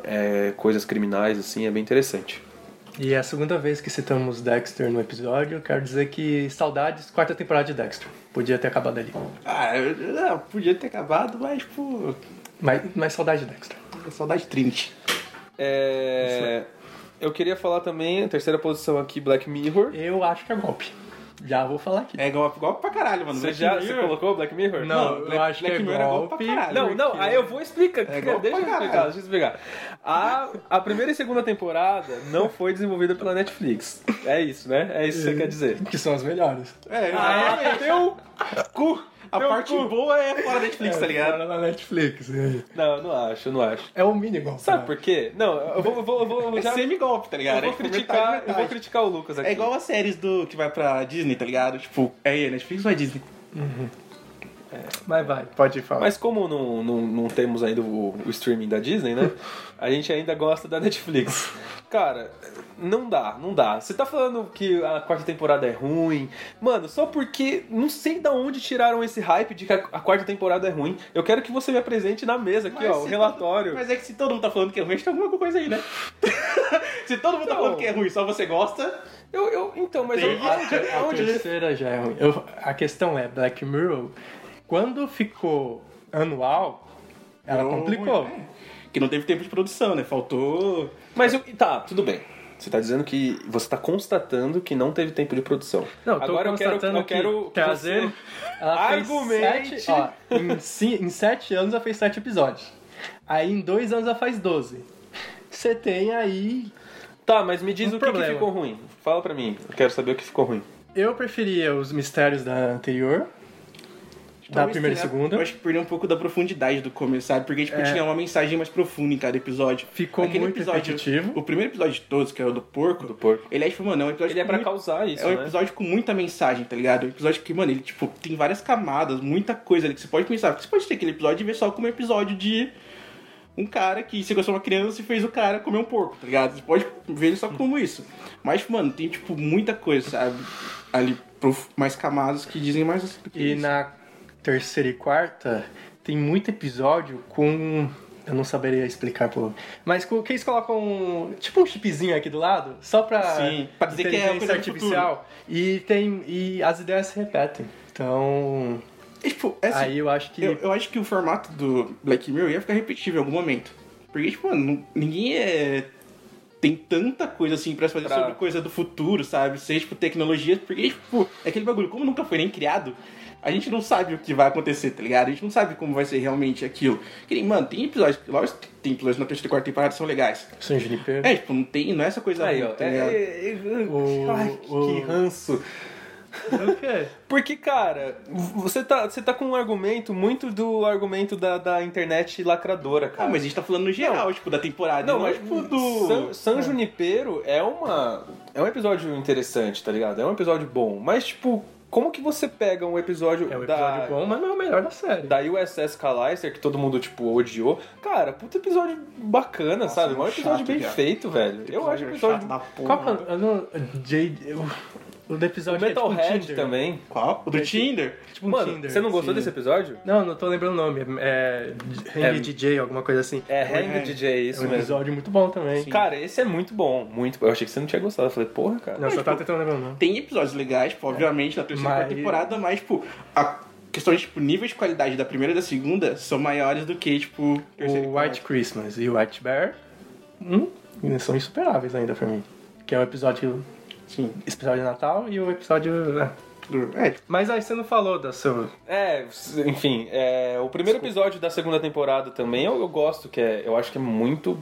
B: é, coisas criminais, assim, é bem interessante.
D: E é a segunda vez que citamos Dexter no episódio. Quero dizer que saudades, quarta temporada de Dexter. Podia ter acabado ali.
C: Ah, eu- podia ter acabado, mas, pô,
D: Mas, mas saudade de Dexter.
C: saudade de Trinity.
B: É, eu queria falar também, terceira posição aqui, Black Mirror.
D: Eu acho que é golpe. Já vou falar aqui.
C: É golpe, golpe pra caralho, mano.
B: Você
C: Black
B: já
C: Mirror-
B: você colocou Black Mirror?
D: Não, eu
C: Black-
D: acho que
C: Black
D: é
C: Mirror é golpe
D: golpe.
C: pra caralho.
B: Não, não, aí eu vou explicar.
C: É
B: deixa
C: golpe
B: eu explicar, deixa eu explicar. A, a primeira e segunda temporada não foi desenvolvida pela Netflix. É isso, né? É isso que você quer dizer.
D: Que são as melhores.
C: É,
B: Ah,
C: exatamente.
B: teu cu!
C: A
B: Teu
C: parte
B: cu.
C: boa é fora da Netflix, tá ligado?
D: Fora na Netflix. é.
B: Não, eu não acho, eu não acho.
D: É o mini golpe.
B: Sabe
D: né?
B: por quê? Não, eu vou, eu vou, eu vou
C: É
B: já...
C: semi-golpe, tá
B: Eu
C: ligado?
B: vou,
C: É
B: criticar,
C: metade,
B: eu vou
C: metade.
B: criticar o Lucas aqui.
C: É igual as séries do que vai pra Disney, tá ligado? Tipo, é aí, Netflix ou é Disney?
D: Mas vai, pode falar.
B: Mas como não, não, não temos ainda o, o streaming da Disney, né? A gente ainda gosta da Netflix. Cara, não dá, não dá. Você tá falando que a quarta temporada é ruim. Mano, só porque não sei da onde tiraram esse hype de que a, a quarta temporada é ruim. Eu quero que você me apresente na mesa aqui,
C: Mas
B: ó, o relatório.
C: Mas é que se todo mundo tá falando que é ruim, tem alguma coisa aí, né? se todo mundo tá
B: Não.
C: falando que é ruim, só você gosta.
B: Eu, eu, então, mas eu,
C: Tem-
B: aonde,
D: A
B: aonde
D: terceira já é ruim. Eu- a questão é, Black Mirror, quando ficou anual, ela complicou.
C: é. Que não teve tempo de produção, né? Faltou.
B: Mas eu, tá, tudo bem. Você tá dizendo que você tá constatando que não teve tempo de produção.
D: Não, tô
B: Agora eu quero,
D: constatando
B: eu quero
D: que trazer.
B: você-
D: Ela fez
B: Argumente.
D: sete, ó, em, ci- em sete anos ela fez sete episódios. Aí em dois anos ela faz 12. Você tem aí.
B: Tá, mas me diz
D: Um
B: o que, que
D: problema.
B: ficou ruim. Fala pra mim. Eu quero saber o que ficou ruim.
D: Eu preferia os mistérios da anterior. Da
C: Talvez
D: primeira e segunda.
C: Eu acho que perdeu um pouco da profundidade do começo, sabe? Porque, tipo,
D: É.
C: tinha uma mensagem mais profunda em cada episódio.
D: Ficou muito repetitivo.
C: O primeiro episódio de todos, que é o do porco,
B: Do porco.
C: ele é, tipo, mano, é um episódio
B: Ele é pra
C: muito-
B: causar isso,
C: É um
B: né?
C: episódio com muita mensagem, tá ligado? É um episódio que, mano, ele, tipo, tem várias camadas, muita coisa ali que você pode pensar. Porque você pode ter aquele episódio e ver só como um episódio de um cara que sequestrou uma criança e fez o cara comer um porco, tá ligado? Você pode ver ele só como isso. Mas, tipo, mano, tem, tipo, muita coisa, sabe? Ali, prof- mais camadas que dizem mais do que
D: E
C: isso.
D: na terceira e quarta tem muito episódio com. Eu não saberia explicar, pô. Mas com que eles colocam um, tipo um chipzinho aqui do lado, só pra.
C: Sim, pra dizer que é
D: inteligência
C: coisa
D: artificial. E tem. E as ideias se repetem. Então.
C: E, tipo, é assim,
D: aí eu acho que.
C: Eu, eu acho que o formato do Black Mirror ia ficar repetitivo em algum momento. Porque, tipo, mano, ninguém é. Tem tanta coisa assim pra se fazer
B: Pra-
C: sobre coisa do futuro, sabe? Seja, tipo, tecnologia. Porque, tipo, é aquele bagulho, como nunca foi nem criado, a gente não sabe o que vai acontecer, tá ligado? A gente não sabe como vai ser realmente aquilo. Que nem, mano, tem episódios. Lógico que tem episódios na terceira e quarta temporada que são legais.
D: San Junipero.
C: É, tipo, não tem. Não é essa coisa
B: Aí,
C: ruim,
B: ó.
C: tá
B: é- é- é-
D: O-
B: Ai,
D: o-
B: que ranço.
D: O quê?
B: Porque, cara, você tá, você tá com um argumento muito do argumento da, da internet lacradora,
C: Ah,
B: cara.
C: mas a gente tá falando no geral, tipo, da temporada.
B: Não,
C: é,
B: mas
C: tipo, do.
B: San, San Junipero é uma. É um episódio interessante, tá ligado? É um episódio bom. Mas, tipo, como que você pega um episódio,
D: É um
B: da.
D: episódio bom, mas não é o melhor da série.
B: Da USS Callister, que todo mundo, tipo, odiou. Cara, puta episódio bacana, sabe? Um episódio
C: chato,
B: bem
C: viado.
B: feito, velho. Eu acho o episódio.
C: chato da
D: Qual
C: porra.
D: que é o- eu não- Jade. eu- O do
B: O
D: episódio que é tipo um
B: Metalhead
D: Tinder.
B: também.
C: Qual? O do Tinder?
D: Tipo um
B: Mano,
D: Tinder.
B: você não gostou
C: sim.
B: desse episódio?
D: Não, não tô lembrando o nome. É. é Hang
B: É-
D: DJ, alguma coisa assim.
B: É, Hang
C: É,
B: DJ,
D: É
B: isso
D: um
B: mesmo.
D: episódio muito bom também.
B: Cara, esse é muito bom, muito Eu achei que você não tinha gostado. Eu falei, porra, cara.
D: Não, só tava tentando lembrar o nome.
C: Tem episódios legais, tipo, obviamente, na terceira
D: Mas-
C: temporada, mas, tipo, a questão de, tipo, nível de qualidade da primeira e da segunda são maiores do que, tipo,
D: O. White Christmas e o White Bear hum, são insuperáveis ainda pra mim. Que é o episódio
C: Sim.
D: especial de Natal e o episódio. é.
C: É,
D: Mas aí você não falou da sua.
B: É, enfim, é, o primeiro episódio da segunda temporada também eu, eu gosto, que é, eu acho que é muito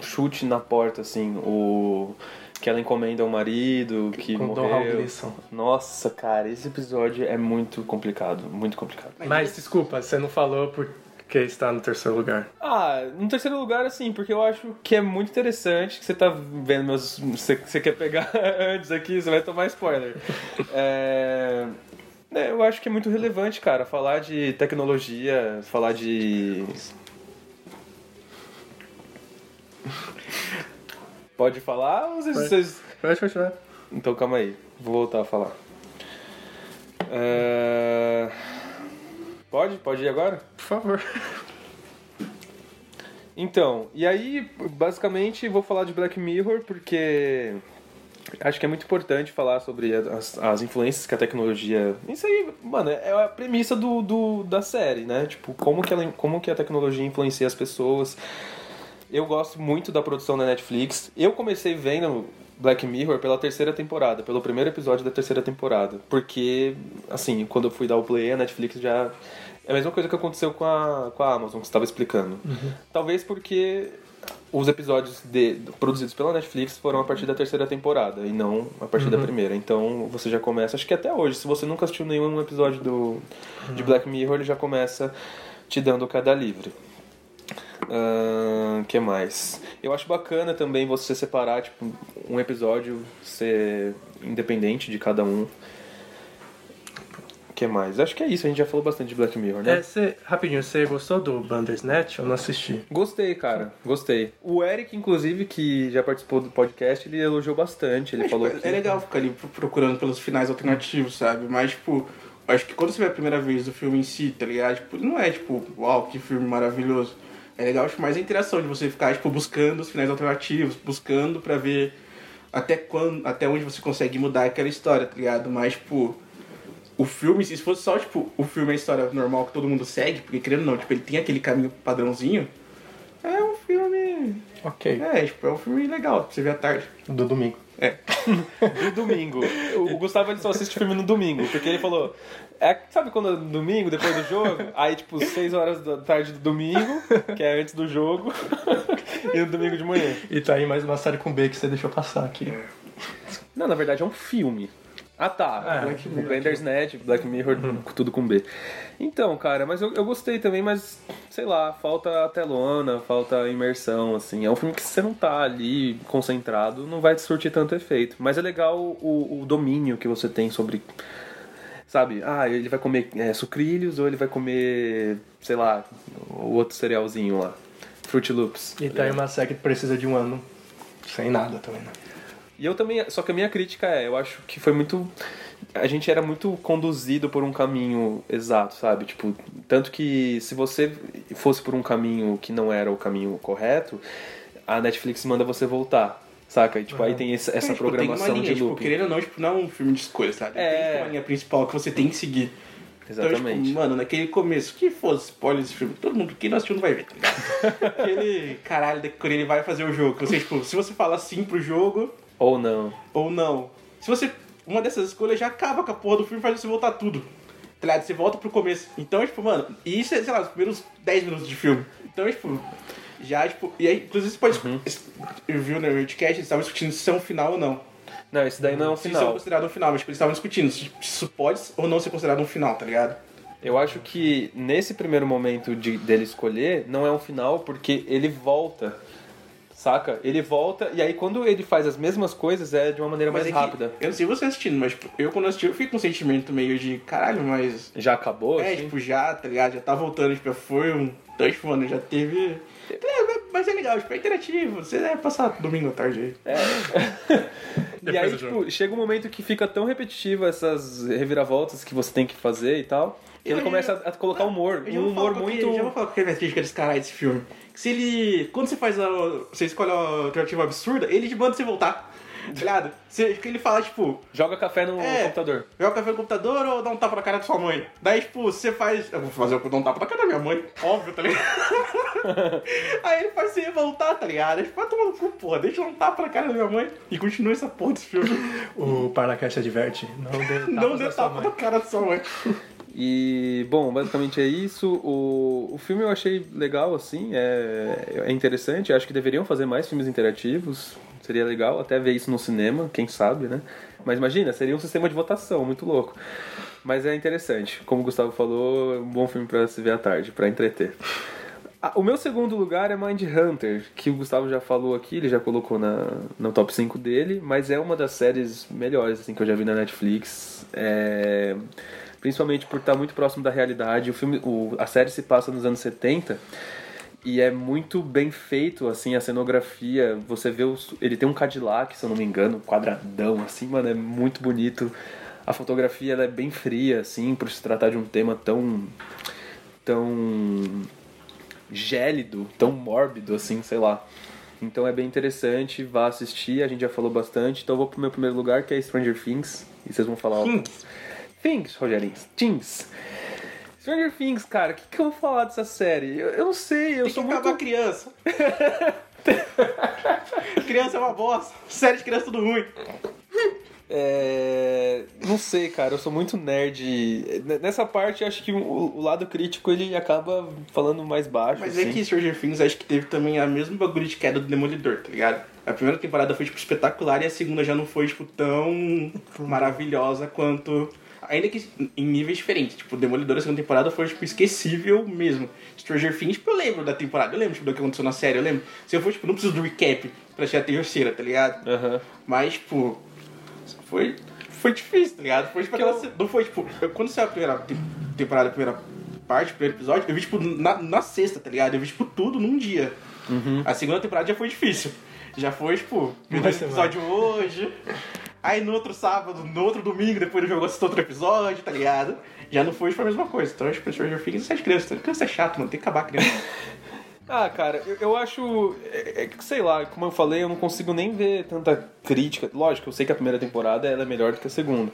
B: chute na porta, assim, o que ela encomenda o marido, que
D: Com Don Hal
B: morreu.
D: Gleason.
B: Nossa, cara, esse episódio é muito complicado, muito complicado.
D: Mas desculpa, você não falou porque está no terceiro lugar.
B: Ah, no terceiro lugar, assim, porque eu acho que é muito interessante que você tá vendo meus. Você, você quer pegar antes aqui, você vai tomar spoiler. É, é, eu acho que é muito relevante, cara, falar de tecnologia, falar de. Pode falar ou vocês.
D: Pode.
B: vocês-
D: Pode continuar.
B: Então calma aí, vou voltar a falar. É, Pode? Pode ir agora?
D: Por favor.
B: Então, e aí, basicamente, vou falar de Black Mirror porque acho que é muito importante falar sobre as, as influências que a tecnologia. Isso aí, mano, é a premissa do, do- da série, né? Tipo, como que, ela, como que a tecnologia influencia as pessoas. Eu gosto muito da produção da Netflix. Eu comecei vendo Black Mirror pela terceira temporada, pelo primeiro episódio da terceira temporada. Porque, assim, quando eu fui dar o play, a Netflix já. É a mesma coisa que aconteceu com a, com a Amazon, que você estava explicando. Talvez porque os episódios de- produzidos pela Netflix foram a partir da terceira temporada e não a partir da primeira. Então você já começa, acho que até hoje, se você nunca assistiu nenhum episódio do, de Black Mirror, ele já começa te dando cada livre. O que mais? Eu acho bacana também você separar tipo, um episódio ser independente de cada um. que mais? Acho que é isso, a gente já falou bastante de Black Mirror, né?
D: É, cê, rapidinho, você gostou do Bandersnatch? Eu não assisti.
B: Gostei, cara, gostei. O Eric, inclusive, que já participou do podcast, ele elogiou bastante. Ele
C: É,
B: falou
C: tipo,
B: que.
C: é legal ficar ali pro- procurando pelos finais alternativos, sabe? Mas, tipo, acho que quando você vê a primeira vez o filme em si, tá ligado? Tipo, não é tipo, uau, que filme maravilhoso. É legal, acho mais a interação de você ficar, tipo, buscando os finais alternativos, buscando pra ver até quando, até onde você consegue mudar aquela história, tá ligado? Mas, tipo, o filme, se fosse só, tipo, o filme é a história normal que todo mundo segue, porque querendo ou não, tipo, ele tem aquele caminho padrãozinho, é um filme.
D: Ok.
C: É, tipo, é um filme legal pra você ver à tarde.
D: Do domingo.
B: Do domingo. O o Gustavo ele só assiste filme no domingo, porque ele falou. É, sabe quando é domingo, depois do jogo? Aí, tipo, 6 horas da tarde do domingo, que é antes do jogo, e no domingo de manhã.
D: E tá aí mais uma série com B que você deixou passar aqui.
B: Não, na verdade é um filme. Ah tá,
D: É,
B: Black Mirror. Bandersnatch, Black Mirror, tudo com B. Então, cara, mas eu, eu gostei também, mas sei lá, falta a telona, falta a imersão, assim. É um filme que se você não tá ali concentrado, não vai te surtir tanto efeito. Mas é legal o, o domínio que você tem sobre. Sabe, ah, ele vai comer é, sucrilhos ou ele vai comer, sei lá, o outro cerealzinho lá. Fruit Loops.
D: E tá aí uma série que precisa de um ano sem nada também, né?
B: E eu também, só que a minha crítica é, eu acho que foi muito a gente era muito conduzido por um caminho exato, sabe? Tipo, tanto que se você fosse por um caminho que não era o caminho correto, a Netflix manda você voltar. Saca? E, tipo, aí tem esse- essa
C: É, tipo, tem
B: programação
C: uma linha,
B: de
C: tipo,
B: loop.
C: querendo ou não, tipo, não é um filme de escolha, sabe?
B: É.
C: Tem uma linha principal que você tem que seguir. Então,
B: Exatamente.
C: tipo, mano, naquele começo, que fosse spoiler desse filme, todo mundo, quem não assistiu não vai ver, tá ligado? Aquele caralho da quando ele vai fazer o jogo. que Você, tipo, se você fala sim pro jogo
B: Ou não.
C: ou não. Se você. Uma dessas escolhas já acaba com a porra do filme e faz você voltar tudo. Tá ligado? Você volta pro começo. Então, tipo, mano, e isso é, sei lá, os primeiros 10 minutos de filme. Então, tipo, já, tipo. E aí, inclusive, você pode.
B: Uhum.
C: Eu vi no Nerdcast, eles estavam discutindo se é um final ou não.
B: Não, esse daí não é um
C: Se isso é
B: final.
C: considerado um final, mas tipo, eles estavam discutindo se isso pode ou não ser considerado um final, tá ligado?
B: Eu acho que nesse primeiro momento de, dele escolher, não é um final porque ele volta. Saca? Ele volta e aí quando ele faz as mesmas coisas é de uma maneira mais
C: é
B: rápida.
C: eu não sei você assistindo, mas tipo, eu quando assisti, eu fiquei com um sentimento meio de caralho, mas.
B: Já acabou?
C: É,
B: assim?
C: tipo, já, tá ligado? Já tá voltando, tipo, foi um. Tipo, mano, já teve. É, mas é legal, tipo, é interativo. Você deve passar domingo à tarde aí.
B: E
D: Depois
B: aí, tipo, chega um momento que fica tão repetitivo essas reviravoltas que você tem que fazer e tal, que ele
C: Eu-
B: começa a colocar humor.
C: Eu já
B: Um humor muito.
C: Já vou falar qual que é a minha crítica desse caralho desse filme. Se ele. Quando você faz a. Você escolhe a alternativa absurda, ele te manda você voltar. Tá ligado? Você, que ele fala, tipo,
B: Joga café no
C: É.
B: computador.
C: joga café no computador ou dá um tapa na cara da sua mãe. Daí, tipo, você faz. Eu vou fazer eu dar um tapa na cara da minha mãe, óbvio, tá ligado? Aí ele faz você voltar, tá ligado? Tipo, vai tomar no cu, porra, deixa eu dar um tapa na cara da minha mãe e continua essa porra desse filme.
D: O Paracast adverte. Não dê
C: Não
D: tapas
C: dê tapa
D: mãe.
C: na cara da sua mãe.
B: E, bom, basicamente é isso. O, o filme eu achei legal, assim, é, é interessante. Acho que deveriam fazer mais filmes interativos. Seria legal até ver isso no cinema, quem sabe, né? Mas imagina, seria um sistema de votação muito louco. Mas é interessante. Como o Gustavo falou, é um bom filme pra se ver à tarde, pra entreter. Ah, o meu segundo lugar é Mind Hunter, que o Gustavo já falou aqui, ele já colocou na, no top 5 dele, mas é uma das séries melhores assim, que eu já vi na Netflix. É, principalmente por estar muito próximo da realidade. O filme, o- a série se passa nos anos 70 e é muito bem feito, assim, a cenografia. Você vê, os, ele tem um Cadillac, se eu não me engano, quadradão, assim, mano, é muito bonito. A fotografia ela é bem fria, assim, por se tratar de um tema tão tão gélido, tão mórbido, assim, sei lá. Então é bem interessante, vá assistir, a gente já falou bastante. Então eu vou pro meu primeiro lugar, que é Stranger Things. E vocês vão falar...
C: Things.
B: Things, Rogerinho. Things. Stranger Things, cara, o que, que eu vou falar dessa série? Eu, eu não sei, eu
C: Tem que
B: sou
C: acabar
B: muito...
C: criança. criança é uma bosta. Série de criança é tudo ruim.
B: É... Não sei, cara, eu sou muito nerd. Nessa parte, acho que o, o lado crítico ele acaba falando mais baixo.
C: Mas
B: assim.
C: é que Stranger Things acho que teve também a mesma bagulho de queda do Demolidor, tá ligado? A primeira temporada foi, tipo, espetacular e a segunda já não foi, tipo, tão maravilhosa quanto... Ainda que em níveis diferentes. Tipo, Demolidor, a segunda temporada foi, tipo, esquecível mesmo. Stranger Things, tipo, eu lembro da temporada. Eu lembro, tipo, do que aconteceu na série. Eu lembro. Se eu for, tipo, não preciso do recap pra assistir a terceira, tá ligado?
B: Aham.
C: Mas, tipo, foi, foi difícil, tá ligado? Foi tipo aquela. Não foi tipo. eu- quando saiu a primeira te- temporada, a primeira parte, o primeiro episódio, eu vi tipo na, na sexta, tá ligado? Eu vi tipo tudo num dia. A segunda temporada já foi difícil. Já foi, tipo, primeiro
D: semana.
C: episódio hoje. Aí no outro sábado, no outro domingo, depois do jogo assistir outro episódio, tá ligado? Já não foi, tipo, a mesma coisa. Então, tipo, Stranger Things é de criança. Criança é chato, mano. Tem que acabar a criança.
B: Ah, cara, eu, eu acho. É, é sei lá, como eu falei, eu não consigo nem ver tanta crítica. Lógico, eu sei que a primeira temporada é melhor do que a segunda.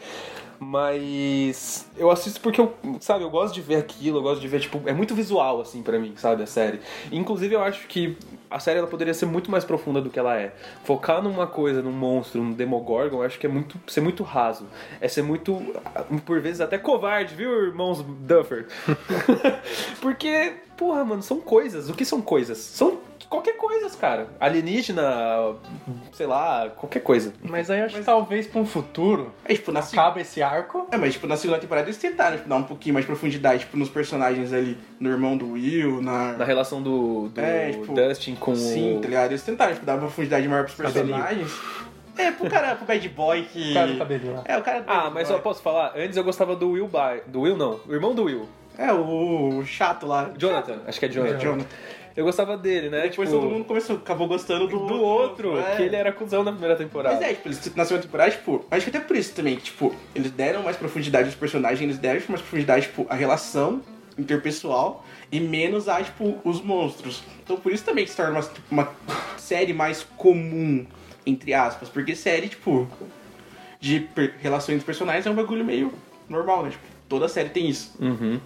B: Mas eu assisto porque eu, sabe, eu gosto de ver aquilo, eu gosto de ver, tipo, é muito visual, assim, pra mim, sabe, a série. Inclusive, eu acho que a série ela poderia ser muito mais profunda do que ela é. Focar numa coisa, num monstro, num Demogorgon, eu acho que é muito, ser muito raso. É ser muito, por vezes, até covarde, viu, irmãos Duffer? porque, porra, mano, são coisas. O que são coisas? São qualquer coisa, cara. Alienígena, sei lá, qualquer coisa.
D: Mas aí acho que talvez pra um futuro
C: É, tipo, na
D: acaba esse arco.
C: É, mas tipo, na segunda temporada eles tentaram tipo, dar um pouquinho mais de profundidade, tipo, nos personagens ali, no irmão do Will, na.
B: Na relação do, do
C: É, tipo,
B: Dustin com
C: Sim,
B: o...
C: tá ligado? Eles tentaram tipo, dar uma profundidade maior pros personagens. É, pro cara, pro bad boy que.
D: O cara do cabelinho lá.
C: É, o cara do
B: Ah, mas
C: boy.
B: eu posso falar? Antes eu gostava do Will By... Do Will, não. O irmão do Will.
C: É, o, o chato lá.
B: Jonathan. Acho que é Jonathan.
C: Jonathan.
B: Eu gostava dele, né?
C: Depois
B: tipo,
C: todo mundo começou, acabou gostando do,
B: do outro,
C: é.
B: que ele era cuzão na primeira temporada.
C: Mas é, tipo, eles, na segunda temporada, tipo, acho que até por isso também, que, tipo, eles deram mais profundidade aos personagens, eles deram mais profundidade, tipo, a relação interpessoal e menos a, tipo, os monstros. Então por isso também que se torna uma, uma série mais comum, entre aspas, porque série, tipo, de relações dos personagens é um bagulho meio normal, né? Tipo, toda série tem isso.
B: Uhum.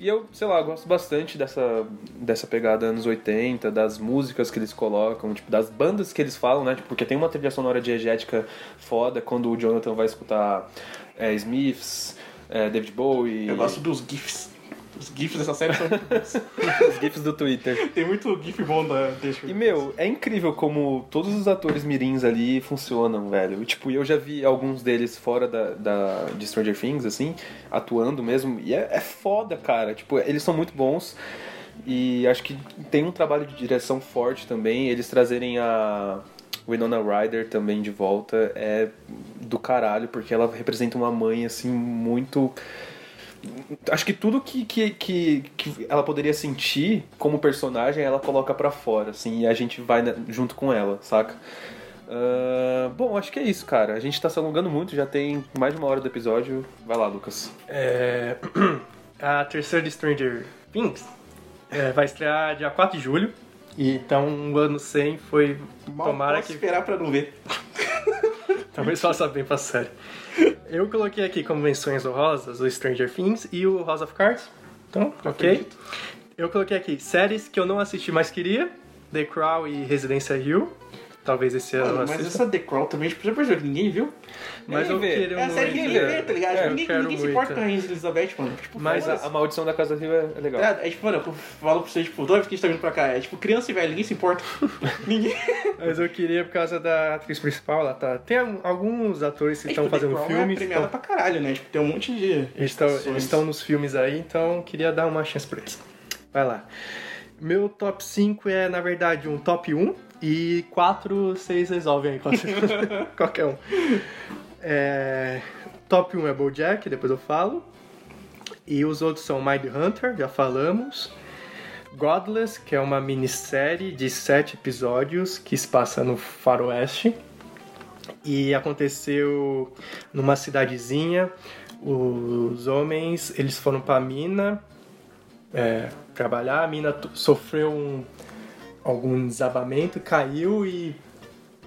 B: E eu, sei lá, gosto bastante dessa, dessa pegada anos 80, das músicas que eles colocam, tipo, das bandas que eles falam, né? Tipo, porque tem uma trilha sonora diegética foda quando o Jonathan vai escutar é, Smiths, é, David Bowie.
C: Eu gosto dos GIFs. Os GIFs dessa série são
B: dos GIFs do Twitter.
C: Tem muito GIF bom da deixa.
B: E, meu, é incrível como todos os atores mirins ali funcionam, velho. E, Tipo, eu já vi alguns deles fora da, da, de Stranger Things, assim, atuando mesmo. E é, é foda, cara. Tipo, eles são muito bons. E acho que tem um trabalho de direção forte também. Eles trazerem a Winona Ryder também de volta é do caralho, porque ela representa uma mãe, assim, muito acho que tudo que, que, que, que ela poderia sentir como personagem, ela coloca pra fora, assim, e a gente vai na- junto com ela, saca? Ah, bom, acho que é isso, cara. A gente tá se alongando muito, já tem mais de uma hora do episódio. Vai lá, Lucas.
D: É, a terceira de Stranger Things é, vai estrear dia 4 de julho. E então um ano sem foi.
C: Mal
D: tomara
C: posso
D: que.
C: esperar pra não ver.
D: Talvez faça bem pra série. Eu coloquei aqui como menções honrosas o Stranger Things e o House of Cards. Então, ok.
C: acredito.
D: Eu coloquei aqui séries que eu não assisti, mas queria: The Crown e Residência Hill. Talvez esse ano
C: Mano, mas
D: assista.
C: essa The Crown também, tipo, já percebeu que ninguém viu?
D: Mas
B: ninguém
D: eu
B: vê.
D: queria
C: É a série que ninguém vê, tá ligado?
D: É,
C: Tipo,
D: eu
C: ninguém
D: quero
C: ninguém se
D: muito.
C: importa com a Rainha Elizabeth, mano. Tipo,
D: Mas
C: foda-se.
B: a, a maldição da Casa Rio é, é legal.
C: É, é tipo, mano, eu falo pra vocês, tipo, toda vez que a gente tá vindo pra cá, é tipo, criança e velho, ninguém se importa. ninguém.
D: Mas eu queria por causa da atriz principal, ela tá. Tem al- alguns atores que
C: É,
D: estão
C: tipo, The
D: fazendo
C: Crown
D: filmes.
C: É premiada
D: estão-
C: pra caralho, né? Tipo, tem um monte de.
D: Eles estão,
C: indicações.
D: eles estão nos filmes aí, então queria dar uma chance pra eles. Vai lá. Meu top 5 é, na verdade, um top 1 e 4 vocês resolvem aí qual- qualquer um. É, top 1 é BoJack, depois eu falo. E os outros são Mind Hunter, já falamos. Godless, que é uma minissérie de 7 episódios que se passa no faroeste. E aconteceu numa cidadezinha. Os homens, eles foram pra mina é, trabalhar. A mina sofreu um, algum desabamento, caiu e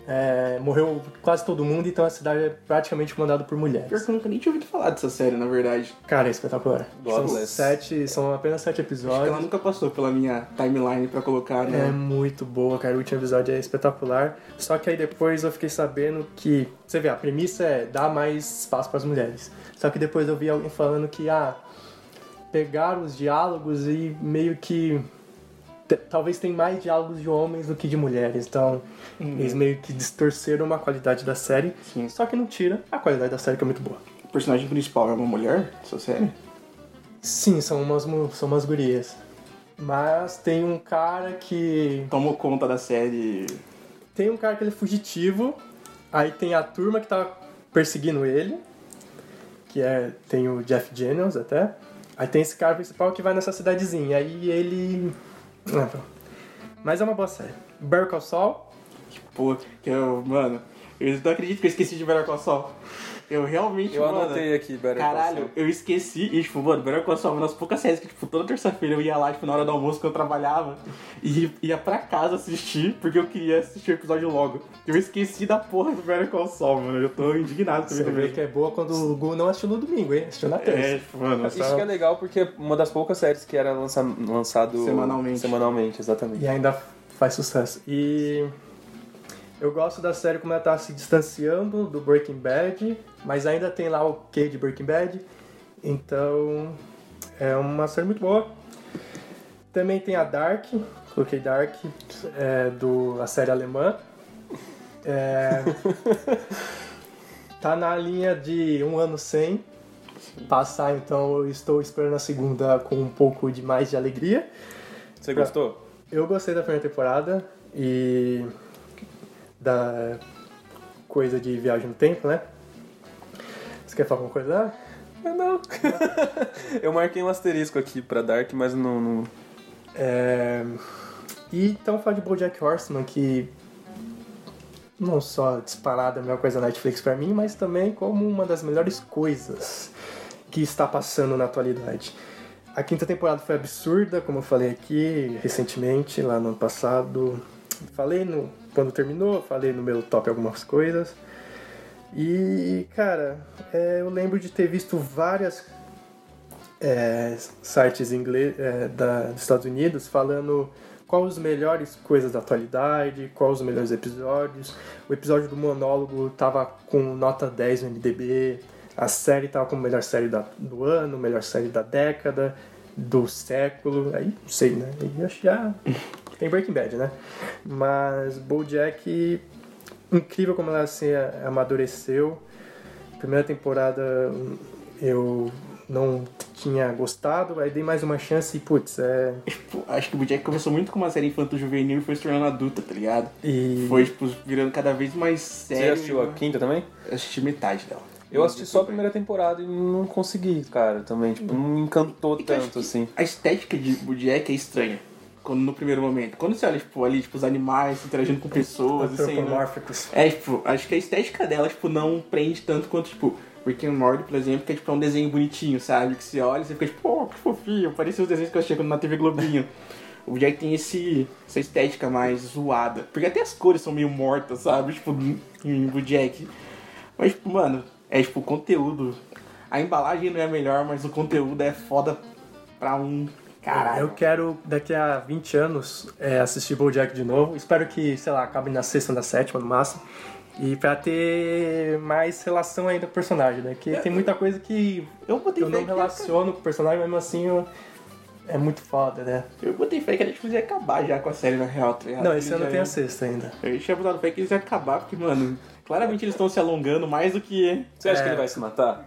D: é, morreu quase todo mundo. Então a cidade é praticamente comandada por
C: Pior
D: mulheres.
C: que eu nunca nem tinha ouvido falar dessa série, na verdade.
D: Cara, é espetacular. São sete, são apenas sete
C: Acho que
D: episódios.
C: ela nunca passou pela minha timeline pra colocar,
D: É
C: né?
D: muito boa, cara. O último episódio é espetacular. Só que aí depois eu fiquei sabendo que. Você vê, a premissa é dar mais espaço para as mulheres. Só que depois eu vi alguém falando que, ah, pegaram os diálogos e meio que. Talvez tem mais diálogos de homens do que de mulheres. Então, eles meio que distorceram uma qualidade da série.
C: Sim.
D: Só que não tira a qualidade da série, que é muito boa.
C: O personagem principal é uma mulher dessa série?
D: Sim, são umas, são umas gurias. Mas tem um cara que
C: Tomou conta da série.
D: Tem um cara que ele é fugitivo, aí tem a turma que tá perseguindo ele, que é, tem o Jeff Daniels até. Aí tem esse cara principal que vai nessa cidadezinha. Aí ele. Ah. Mas é uma boa série. Better Call Saul.
C: Pô, que eu, mano, eu não acredito que eu esqueci de Better Call Saul. Eu realmente,
B: Eu
C: mano,
B: anotei aqui, Better Call
C: Caralho,
B: Saul.
C: eu esqueci e, tipo, mano, Better Call Saul é uma das poucas séries que, tipo, toda terça-feira eu ia lá, tipo, na hora do almoço que eu trabalhava e ia pra casa assistir porque eu queria assistir o episódio logo. Eu esqueci da porra do Better Call Saul, mano. Eu tô indignado com
D: Você vê que é boa quando o Gu não assistiu no domingo, hein? Assistiu na terça.
C: É, tipo, mano,
B: Isso que é legal porque é uma das poucas séries que era lança, lançado
C: Semanalmente.
B: semanalmente, exatamente.
D: E ainda faz sucesso. E eu gosto da série como ela tá se distanciando do Breaking Bad, mas ainda tem lá o quê de Breaking Bad. Então é uma série muito boa. Também tem a Dark, coloquei Dark, é, do a série alemã. É, tá na linha de um ano sem passar, então eu estou esperando a segunda com um pouco de mais de alegria.
B: Você gostou?
D: Eu gostei da primeira temporada e da coisa de viagem no tempo, né? Você quer falar alguma coisa? Ah,
B: Não. Eu marquei um asterisco aqui pra Dark, mas não. não...
D: É... E então falar de BoJack Horseman, que não só disparada é a melhor coisa da Netflix pra mim, mas também como uma das melhores coisas que está passando na atualidade. A quinta temporada foi absurda, como eu falei aqui recentemente, lá no ano passado. Falei no, quando terminou, falei no meu top algumas coisas. E, cara, é, eu lembro de ter visto várias é, sites inglês, é, da, dos Estados Unidos falando quais os melhores coisas da atualidade, quais os melhores episódios. O episódio do monólogo tava com nota 10 no MDB, a série tava como melhor série da- do ano, melhor série da década, do século, aí não sei, né? Aí que já tem Breaking Bad, né? Mas BoJack, incrível como ela se amadureceu. Primeira temporada eu não tinha gostado, aí dei mais uma chance e, putz, é...
C: Acho que o Bojack começou muito com uma série infanto-juvenil e foi se tornando adulta, tá ligado?
D: E...
C: Foi, tipo, virando cada vez mais
B: Você
C: sério.
B: assistiu a quinta também?
C: Eu assisti metade dela.
B: Eu assisti só a primeira temporada e não consegui, cara, também. Tipo, não me encantou
C: E acho
B: tanto,
C: que
B: assim.
C: A estética de Bojack é estranha. Quando, no primeiro momento. Quando você olha, tipo, ali, tipo, os animais interagindo com pessoas, assim, né? É, tipo, acho que a estética dela, tipo, não prende tanto quanto, tipo, Rick and Morty, por exemplo, que é, tipo, um desenho bonitinho, sabe? Que você olha e você fica, tipo, oh, que fofinho, parecia os desenhos que eu achei na TV Globinho. o Bojack tem esse, essa estética mais zoada. Porque até as cores são meio mortas, sabe? Tipo, em Bojack. Mas, tipo, mano, é, tipo, o conteúdo. A embalagem não é a melhor, mas o conteúdo é foda pra um caralho.
D: Eu quero, daqui a 20 anos, é, assistir BoJack de novo. Espero que, sei lá, acabe na sexta, na sétima, no máximo. E pra ter mais relação ainda com o personagem, né? Que tem muita coisa que
C: Eu
D: eu não relaciono com o personagem, mesmo assim eu- é muito foda, né?
C: Eu botei fé que a Netflix ia acabar já com a série na real, tá ligado?
D: Não, esse ano
C: já
D: tem a sexta ainda.
C: Eu tinha botado fé que eles iam acabar, porque, mano, claramente eles estão se alongando mais do que.
B: Você acha
D: É.
B: que ele vai se matar?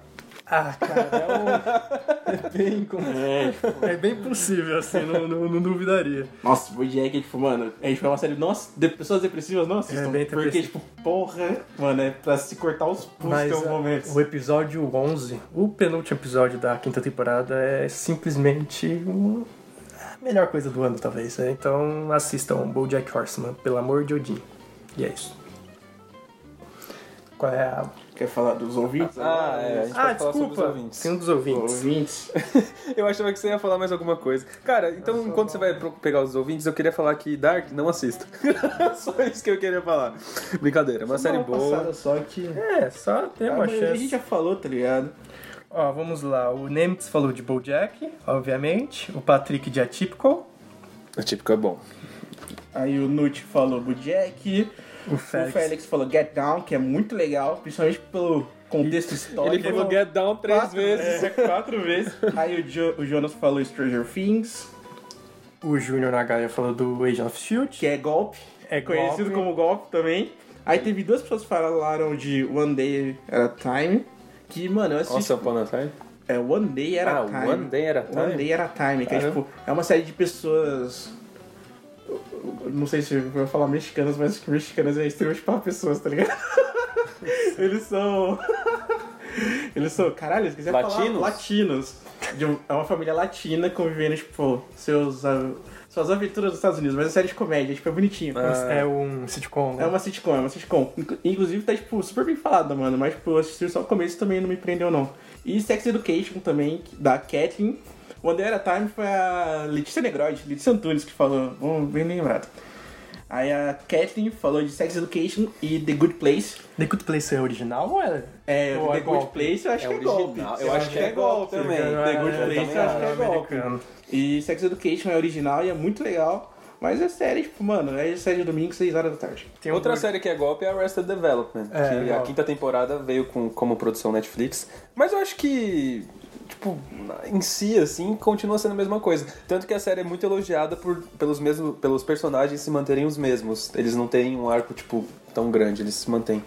D: Ah, cara, é, um... é bem como...
C: É, tipo,
D: É bem possível, assim, não, não, não duvidaria.
C: nossa, o Bojack, tipo, mano, é, tipo, é uma série. Não, ass- de pessoas depressivas não assistam.
D: É bem
C: porque, tipo, porra, mano, é pra se cortar os pulsos em alguns
D: ah,
C: momentos.
D: o episódio 11, o penúltimo episódio da quinta temporada é simplesmente a melhor coisa do ano, talvez. né? Então assistam BoJack Horseman, pelo amor de Odin. E é isso. Qual é a...
C: Quer falar dos ouvintes?
B: Ah, é. A gente
D: Ah,
B: vai falar sobre os
D: desculpa.
B: ouvintes.
D: Tem um dos ouvintes.
C: Ouvintes.
B: Eu achava que você ia falar mais alguma coisa. Cara, então enquanto você vai pegar os ouvintes, eu queria falar que Dark não assista. só isso que eu queria falar. Brincadeira, uma série
C: Uma
B: boa.
C: passada só que.
D: É, só tem
C: A
D: uma
C: maioria a gente
D: chance.
C: já falou, tá ligado?
D: Ó, vamos lá. O Nemitz falou de BoJack, obviamente. O Patrick de Atypical.
B: O típico é bom.
C: Aí o Nut falou Bojack.
D: O
C: O
D: Félix.
C: Félix falou Get Down, que é muito legal, principalmente pelo contexto histórico.
B: Ele falou Get Down três
C: Quatro-
B: vezes.
C: É, quatro vezes. Aí o, Jo- o Jonas falou Stranger Things,
D: O Júnior Nagaya falou do Agent of S.H.I.E.L.D.
C: que é golpe.
D: É
C: conhecido
D: golpe.
C: como golpe também. Aí teve duas pessoas que falaram de One Day at a Time. Que, mano, eu assisti.
B: Nossa, Upon a Time.
C: É One Day at a
B: Ah,
C: Time.
B: One Day at a Time?
C: One Day at a Time, que é tipo, é uma série de pessoas. Não sei se eu vou falar mexicanas, mas acho que mexicanas é estereotipar pessoas, tá ligado? Eles são. Eles são, caralho, se quiser falar
B: Latinos?
C: latinos. De um- é uma família latina convivendo, tipo, seus, ah, suas aventuras nos Estados Unidos, mas é série de comédia, tipo, é bonitinho.
D: É um sitcom, né?
C: É uma sitcom, é uma sitcom. Inclu- Inclusive tá, tipo, super bem falada, mano. Mas, tipo, eu assisti só o começo também não me prendeu, não. E Sex Education também, da Kathleen. One Day at a Time foi a Letícia Negroid, Letícia Antunes que falou. Bom, bem lembrado. Aí a Kathleen falou de Sex Education e The Good Place.
D: The Good Place é original ou é?
C: É,
D: Ou
C: The
D: é
C: Good
D: golpe?
C: Place eu acho
B: É
C: que é golpe.
B: Eu acho que é golpe também.
C: The Good
D: É,
C: Place eu acho que é
D: é
C: golpe. E Sex Education é original e é muito legal. Mas é série, tipo, mano, é série de domingo, 6 horas da tarde.
D: Tem um
B: Outra
D: good-
B: série que é golpe é Arrested Development,
D: É,
B: que a quinta temporada veio com, como produção Netflix. Mas eu acho que, tipo, em si, assim, continua sendo a mesma coisa. Tanto que a série é muito elogiada por, pelos, mesmos, pelos personagens se manterem os mesmos. Eles não têm um arco, tipo, tão grande, eles se mantêm.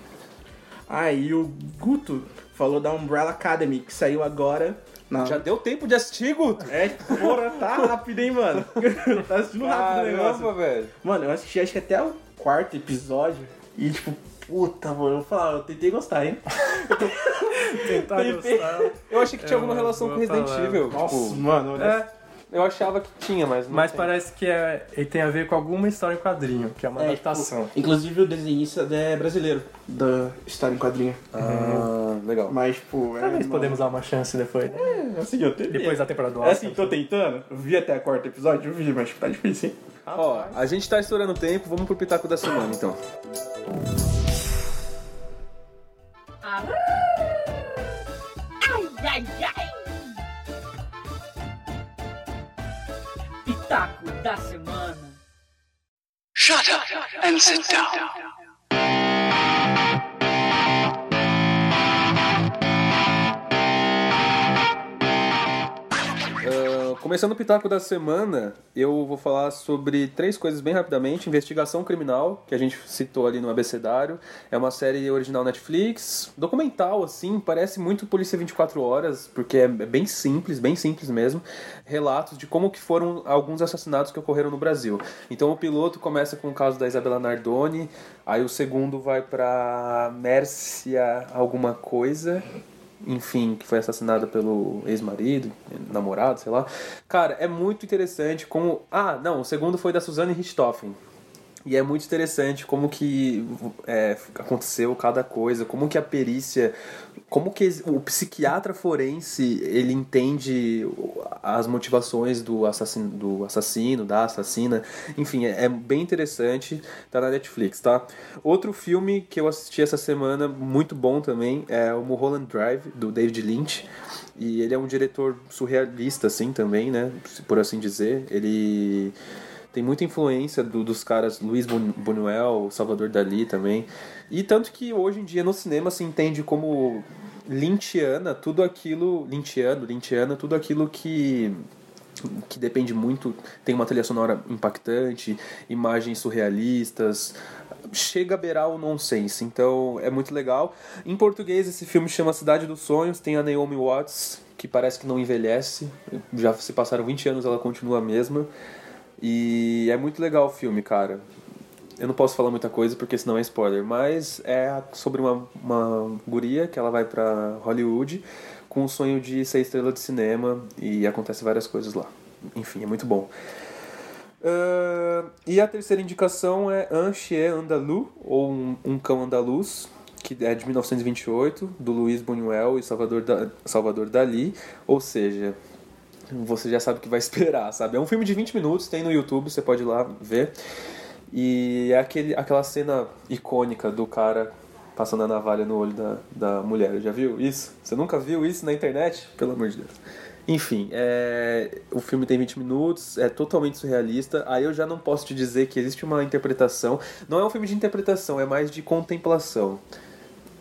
C: Ah, e o Guto falou da Umbrella Academy, que saiu agora. Na...
B: Já deu tempo de assistir, Guto?
C: É, porra, tá rápido, hein, mano? tá assistindo rápido o negócio.
B: Caramba, velho.
C: Mano, eu assisti acho que até o quarto episódio. E, tipo, puta, mano, eu vou falar, eu tentei gostar, hein?
D: Tentar
C: Tentei.
D: gostar.
B: Eu achei que tinha
D: Eu
B: alguma
D: não
B: relação com Resident
D: falar.
B: Evil.
C: Nossa,
B: Tipo,
C: mano, olha.
D: É,
B: eu achava que tinha, mas não
D: mas
B: tem.
D: parece que é, ele tem a ver com alguma história em quadrinho, que é uma
C: É,
D: adaptação.
C: tipo, inclusive o desenhista é brasileiro da história em quadrinho.
B: Ah, legal.
C: Mas, tipo, é.
D: Talvez
C: mano,
D: podemos dar uma chance depois.
C: É, assim, eu tentei.
D: Depois da temporada do
C: É assim, tô tentando. Eu vi até o quarto episódio, eu vi, mas tá difícil, hein?
B: Ó, a gente tá estourando o tempo, vamos pro pitaco da semana, então.
G: Ai, ai, ai! Pitaco da semana.
H: Shut up and sit down.
B: Ah, começando o pitaco da semana, eu vou falar sobre três coisas bem rapidamente. Investigação Criminal, que a gente citou ali no abecedário. É uma série original Netflix, documental, assim, parece muito Polícia 24 Horas, porque é bem simples, bem simples mesmo. Relatos de como que foram alguns assassinatos que ocorreram no Brasil. Então o piloto começa com o caso da Isabela Nardoni, aí o segundo vai pra Mércia alguma coisa, enfim, que foi assassinada pelo ex-marido, namorado, sei lá. Cara, é muito interessante como. Ah, não, o segundo foi da Suzanne Richthofen. E é muito interessante como que é, aconteceu cada coisa, como que a perícia, como que o psiquiatra forense ele entende as motivações do assassino, do assassino da assassina. Enfim, é, é bem interessante, tá na Netflix, tá? Outro filme que eu assisti essa semana, muito bom também, é o Mulholland Drive, do David Lynch. E ele é um diretor surrealista, assim, também, né? Por assim dizer. Ele tem muita influência do- dos caras Luiz Buñuel, Salvador Dali também. E tanto que hoje em dia no cinema se entende como Lynchiana, tudo aquilo, Lynchiano, Lynchiana, tudo aquilo que que depende muito, tem uma trilha sonora impactante, imagens surrealistas, chega a beirar o nonsense, então é muito legal. Em português esse filme chama Cidade dos Sonhos, tem a Naomi Watts, que parece que não envelhece, já se passaram 20 anos, ela continua a mesma. E é muito legal o filme, cara. Eu não posso falar muita coisa porque senão é spoiler, mas é sobre uma, uma guria que ela vai pra Hollywood com o sonho de ser estrela de cinema e acontece várias coisas lá. Enfim, é muito bom. Ah, e a terceira indicação é Un Chien Andalou, ou um, um Cão Andaluz, que é de 1928, do Luiz Buñuel e Salvador, da, Salvador Dali. Ou seja, você já sabe o que vai esperar, sabe? É um filme de 20 minutos, tem no YouTube, você pode ir lá ver. E é aquele, aquela cena icônica do cara passando a navalha no olho da, da mulher. Já viu isso? Você nunca viu isso na internet? Pelo amor de Deus. Enfim, é, o filme tem 20 minutos, é totalmente surrealista. Aí eu já não posso te dizer que existe uma interpretação. Não é um filme de interpretação, é mais de contemplação,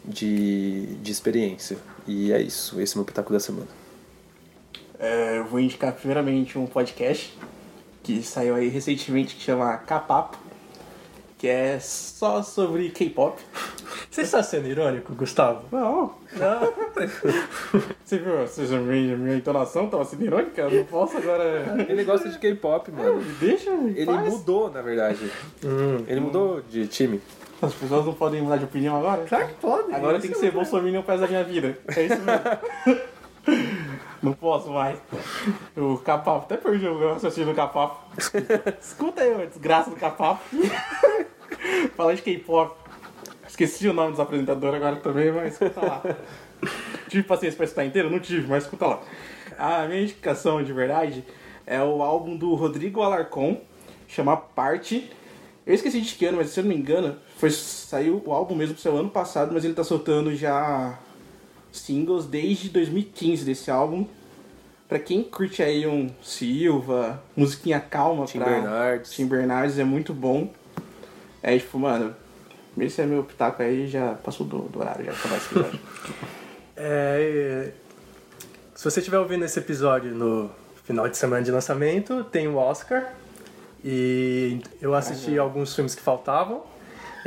B: de, de experiência. E é isso. Esse é o meu pitaco da semana.
C: É, eu vou indicar primeiramente um podcast que saiu aí recentemente que chama K-Papo, que é só sobre K-pop.
D: Você está sendo irônico, Gustavo?
C: Não. Você viu? Você já minha, minha entonação tava sendo irônica? Eu não posso agora.
B: Ele gosta de K-pop, mano.
C: Deixa,
B: Ele
C: faz.
B: mudou, na verdade. Ele mudou de time.
C: As pessoas não podem mudar de opinião agora?
D: Claro que pode.
C: Agora tem que ser Bolsonaro o peso da minha vida. É isso mesmo. Não posso mais. O Capapo, até perdi o raciocínio do Capapo. Escuta aí, desgraça do Capapo. Fala de K-pop. Esqueci o nome dos apresentadores agora também, mas escuta lá. Tive paciência pra escutar inteiro? Não tive, mas escuta lá. A minha indicação de verdade é o álbum do Rodrigo Alarcon, chama Parte. Eu esqueci de que ano, mas se eu não me engano, foi, saiu o álbum mesmo seu ano passado, mas ele tá soltando já singles desde 2015 desse álbum. Pra quem curte aí um Silva, musiquinha calma
B: Tim
C: pra...
B: Bernardes.
C: Tim Bernardes é muito bom. É tipo, mano, esse é meu pitaco aí, já passou do, do horário, já acabar esse episódio.
D: É, se você estiver ouvindo esse episódio no final de semana de lançamento, tem o Oscar. E eu assisti alguns filmes que faltavam,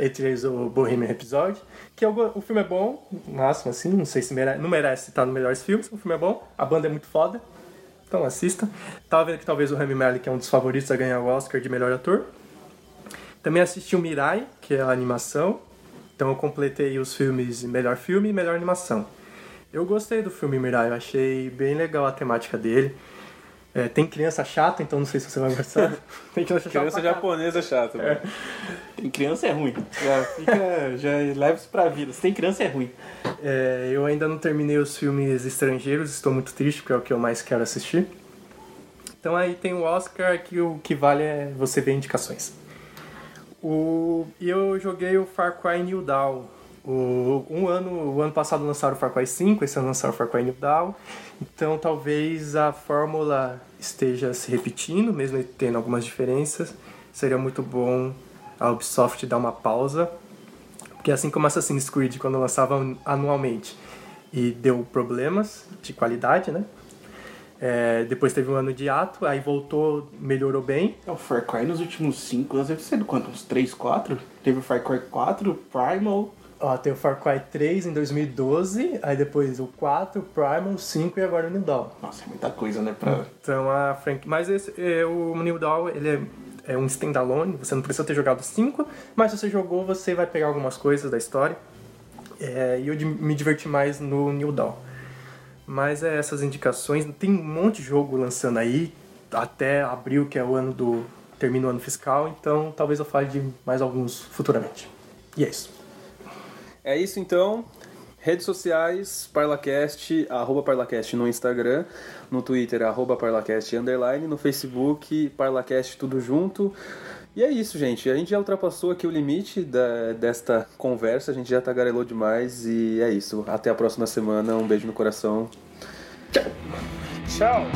D: entre eles o Bohemian Rhapsody. Que go- o filme é bom, máximo assim, não sei se mere- não merece estar nos melhores filmes, o filme é bom, a banda é muito foda, então assista. Tava vendo que talvez o Rami Malek é um dos favoritos a ganhar o Oscar de melhor ator. Também assisti o Mirai, que é a animação. Então eu completei os filmes melhor filme e melhor animação. Eu gostei do filme Mirai, eu achei bem legal a temática dele. É, tem criança chata, então não sei se você vai gostar. tem criança chata.
B: Criança
D: caralho.
B: japonesa chata, mano.
C: Tem criança é ruim. Já fica, já leva isso pra vida. Se tem criança é ruim.
D: É, eu ainda não terminei os filmes estrangeiros, estou muito triste, porque é o que eu mais quero assistir. Então aí tem o Oscar, que o que vale é você ver indicações. O, e eu joguei o Far Cry New Dawn. O, um ano, o ano passado lançaram o Far Cry 5, esse ano lançaram o Far Cry New Dawn. Então talvez a fórmula esteja se repetindo, mesmo tendo algumas diferenças. Seria muito bom a Ubisoft dar uma pausa porque assim como Assassin's Creed, quando lançava anualmente e deu problemas de qualidade, né? É, depois teve um ano de ato, aí voltou, melhorou bem.
C: É, O Far Cry nos últimos 5 anos deve ser do quanto? Uns 3, 4? Teve o Far Cry 4, Primal.
D: Ó, tem o Far Cry 3 em 2012, aí depois o 4, Primal, 5 e agora o New Dawn.
C: Nossa, é muita coisa, né? Pra...
D: Então a franquia. Mas esse, é, o New Dawn, ele é, é um standalone, você não precisa ter jogado 5, mas se você jogou, você vai pegar algumas coisas da história. É, e eu me diverti mais no New Dawn. Mas é essas indicações. Tem um monte de jogo lançando aí, até abril, que é o ano do. termina o ano fiscal, então talvez eu fale de mais alguns futuramente. E é isso.
B: É isso então. Redes sociais, Parlacast, arroba Parlacast no Instagram, no Twitter, arroba Parlacast underline, no Facebook, Parlacast tudo junto. E é isso, gente. A gente já ultrapassou aqui o limite da, desta conversa, a gente já tagarelou demais e é isso. Até a próxima semana, um beijo no coração.
D: Tchau!